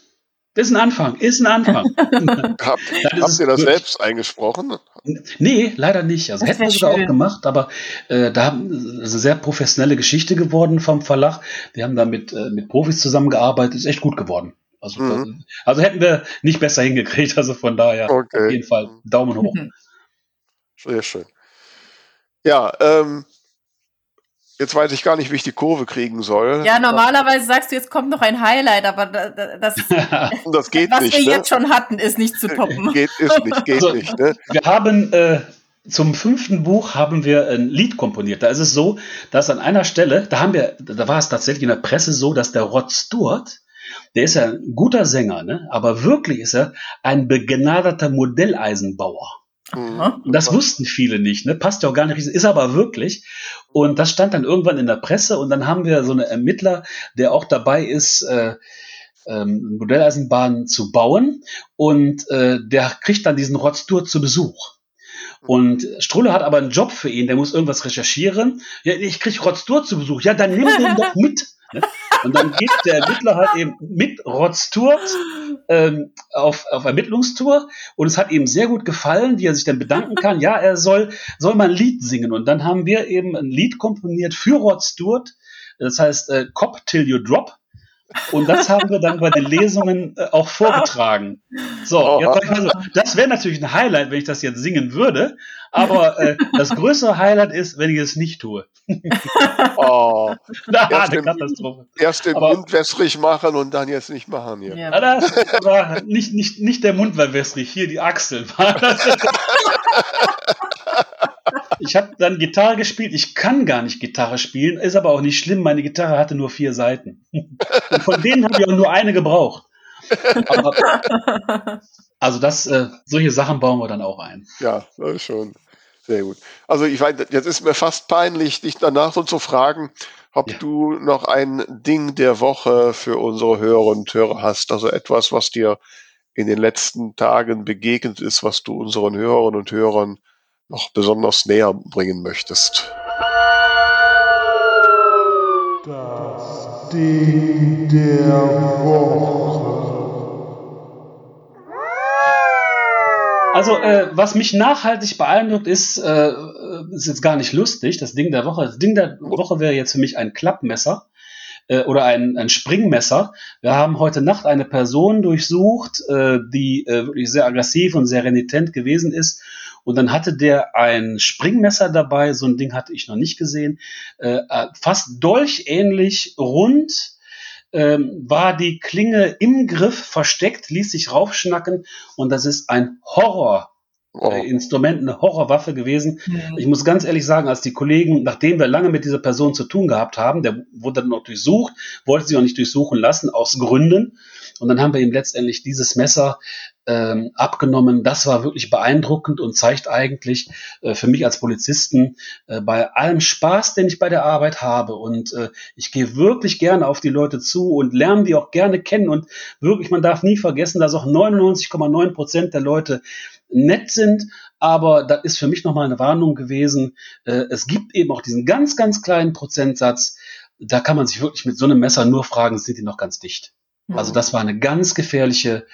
Das ist ein Anfang, ist ein Anfang. Hab, habt ihr das selbst eingesprochen? Nee, leider nicht. Also hätten wir sogar auch gemacht, aber äh, da haben eine sehr professionelle Geschichte geworden vom Verlag. Die haben da mit, äh, mit Profis zusammengearbeitet, ist echt gut geworden. Also, mhm. also hätten wir nicht besser hingekriegt, also von daher okay. auf jeden Fall Daumen hoch. Sehr schön. Ja, ähm, Jetzt weiß ich gar nicht, wie ich die Kurve kriegen soll. Ja, normalerweise sagst du, jetzt kommt noch ein Highlight, aber das, das geht was nicht. Was wir ne? jetzt schon hatten, ist nicht zu toppen. geht, ist nicht, geht also, nicht. Ne? Wir haben äh, zum fünften Buch haben wir ein Lied komponiert. Da ist es so, dass an einer Stelle, da haben wir, da war es tatsächlich in der Presse so, dass der Rod Stewart, der ist ja ein guter Sänger, ne? aber wirklich ist er ein begnadeter Modelleisenbauer. Mhm. Und das wussten viele nicht, ne? Passt ja auch gar nicht, ist aber wirklich. Und das stand dann irgendwann in der Presse und dann haben wir so einen Ermittler, der auch dabei ist, äh, ähm, Modelleisenbahn zu bauen und äh, der kriegt dann diesen Rotztour zu Besuch. Und Strulle hat aber einen Job für ihn, der muss irgendwas recherchieren. Ja, ich krieg Rotztour zu Besuch. Ja, dann nimm den doch mit. Ne? Und dann geht der Ermittler halt eben mit Rod Stewart ähm, auf, auf Ermittlungstour und es hat ihm sehr gut gefallen, wie er sich dann bedanken kann. Ja, er soll, soll mal ein Lied singen. Und dann haben wir eben ein Lied komponiert für Rod Stewart. Das heißt äh, Cop Till You Drop. Und das haben wir dann bei den Lesungen äh, auch vorgetragen. So, jetzt sag ich mal so, das wäre natürlich ein Highlight, wenn ich das jetzt singen würde. Aber äh, das größere Highlight ist, wenn ich es nicht tue. oh, Na, erst eine Katastrophe. Erst den aber, Mund wässrig machen und dann jetzt nicht machen hier. Ja. Das war nicht, nicht, nicht der Mund war wässrig, hier die Achseln. ich habe dann Gitarre gespielt. Ich kann gar nicht Gitarre spielen, ist aber auch nicht schlimm. Meine Gitarre hatte nur vier Seiten. Und von denen habe ich auch nur eine gebraucht. Aber, also das, äh, solche Sachen bauen wir dann auch ein. Ja, das ist schon sehr gut. Also ich weiß, jetzt ist mir fast peinlich, dich danach so zu fragen, ob ja. du noch ein Ding der Woche für unsere Hörerinnen und Hörer hast. Also etwas, was dir in den letzten Tagen begegnet ist, was du unseren Hörerinnen und Hörern noch besonders näher bringen möchtest. Das Ding der Woche. Also, äh, was mich nachhaltig beeindruckt, ist, äh, ist jetzt gar nicht lustig, das Ding der Woche. Das Ding der Woche wäre jetzt für mich ein Klappmesser äh, oder ein, ein Springmesser. Wir haben heute Nacht eine Person durchsucht, äh, die äh, wirklich sehr aggressiv und sehr renitent gewesen ist. Und dann hatte der ein Springmesser dabei, so ein Ding hatte ich noch nicht gesehen, äh, äh fast dolchähnlich rund, ähm, war die Klinge im Griff versteckt, ließ sich raufschnacken und das ist ein Horror. Oh. Äh, Instrument, eine Horrorwaffe gewesen. Mhm. Ich muss ganz ehrlich sagen, als die Kollegen, nachdem wir lange mit dieser Person zu tun gehabt haben, der wurde dann noch durchsucht, wollte sie auch nicht durchsuchen lassen, aus Gründen. Und dann haben wir ihm letztendlich dieses Messer ähm, abgenommen. Das war wirklich beeindruckend und zeigt eigentlich äh, für mich als Polizisten äh, bei allem Spaß, den ich bei der Arbeit habe. Und äh, ich gehe wirklich gerne auf die Leute zu und lerne die auch gerne kennen. Und wirklich, man darf nie vergessen, dass auch 99,9 Prozent der Leute nett sind, aber das ist für mich nochmal eine Warnung gewesen. Äh, es gibt eben auch diesen ganz, ganz kleinen Prozentsatz, da kann man sich wirklich mit so einem Messer nur fragen, sind die noch ganz dicht? Also das war eine ganz gefährliche,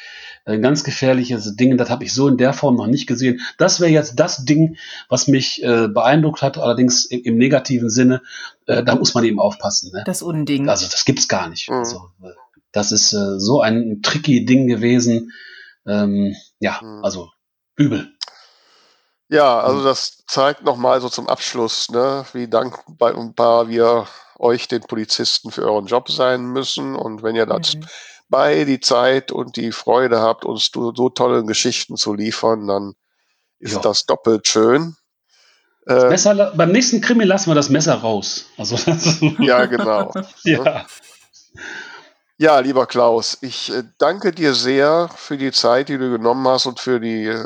ein ganz gefährliches Ding. Das habe ich so in der Form noch nicht gesehen. Das wäre jetzt das Ding, was mich äh, beeindruckt hat, allerdings im, im negativen Sinne. Äh, da muss man eben aufpassen. Ne? Das Unding. Also das gibt's gar nicht. Mhm. Also, das ist äh, so ein tricky Ding gewesen. Ähm, ja, mhm. also übel. Ja, also mhm. das zeigt nochmal so zum Abschluss, ne, wie dankbar wir euch, den Polizisten, für euren Job sein müssen. Und wenn ihr das mhm. bei die Zeit und die Freude habt, uns so, so tolle Geschichten zu liefern, dann ist ja. das doppelt schön. Ähm, Messer, beim nächsten Krimi lassen wir das Messer raus. Also, ja, genau. ja. Ja, lieber Klaus, ich äh, danke dir sehr für die Zeit, die du genommen hast und für die äh,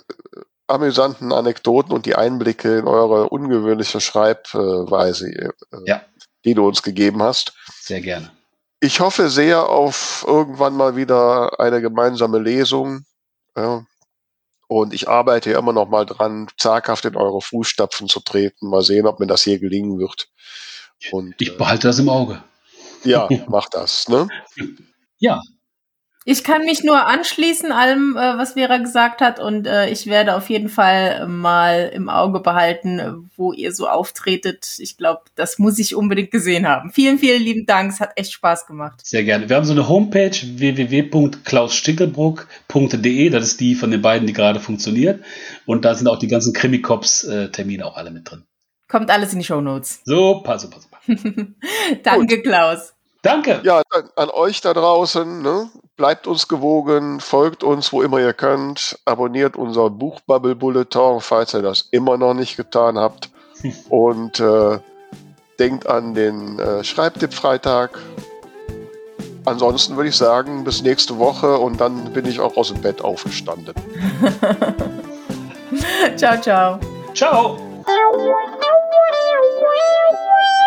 amüsanten Anekdoten und die Einblicke in eure ungewöhnliche Schreibweise, äh, ja. Die du uns gegeben hast. Sehr gerne. Ich hoffe sehr auf irgendwann mal wieder eine gemeinsame Lesung. Ja. Und ich arbeite immer noch mal dran, zaghaft in eure Fußstapfen zu treten. Mal sehen, ob mir das hier gelingen wird. Und, ich behalte das im Auge. Ja, mach das. Ne? Ja, ich kann mich nur anschließen allem, äh, was Vera gesagt hat und äh, ich werde auf jeden Fall mal im Auge behalten, wo ihr so auftretet. Ich glaube, das muss ich unbedingt gesehen haben. Vielen, vielen lieben Dank. Es hat echt Spaß gemacht. Sehr gerne. Wir haben so eine Homepage www.klausstickelbruck.de. Das ist die von den beiden, die gerade funktioniert. Und da sind auch die ganzen Krimi-Cops-Termine auch alle mit drin. Kommt alles in die Show Notes. Super, super, super. Danke, Gut. Klaus. Danke. Ja, an euch da draußen. Ne? Bleibt uns gewogen, folgt uns, wo immer ihr könnt, abonniert unser Buchbubble Bulletin, falls ihr das immer noch nicht getan habt. Und äh, denkt an den äh, Schreibtipp-Freitag. Ansonsten würde ich sagen, bis nächste Woche und dann bin ich auch aus dem Bett aufgestanden. ciao, ciao. Ciao.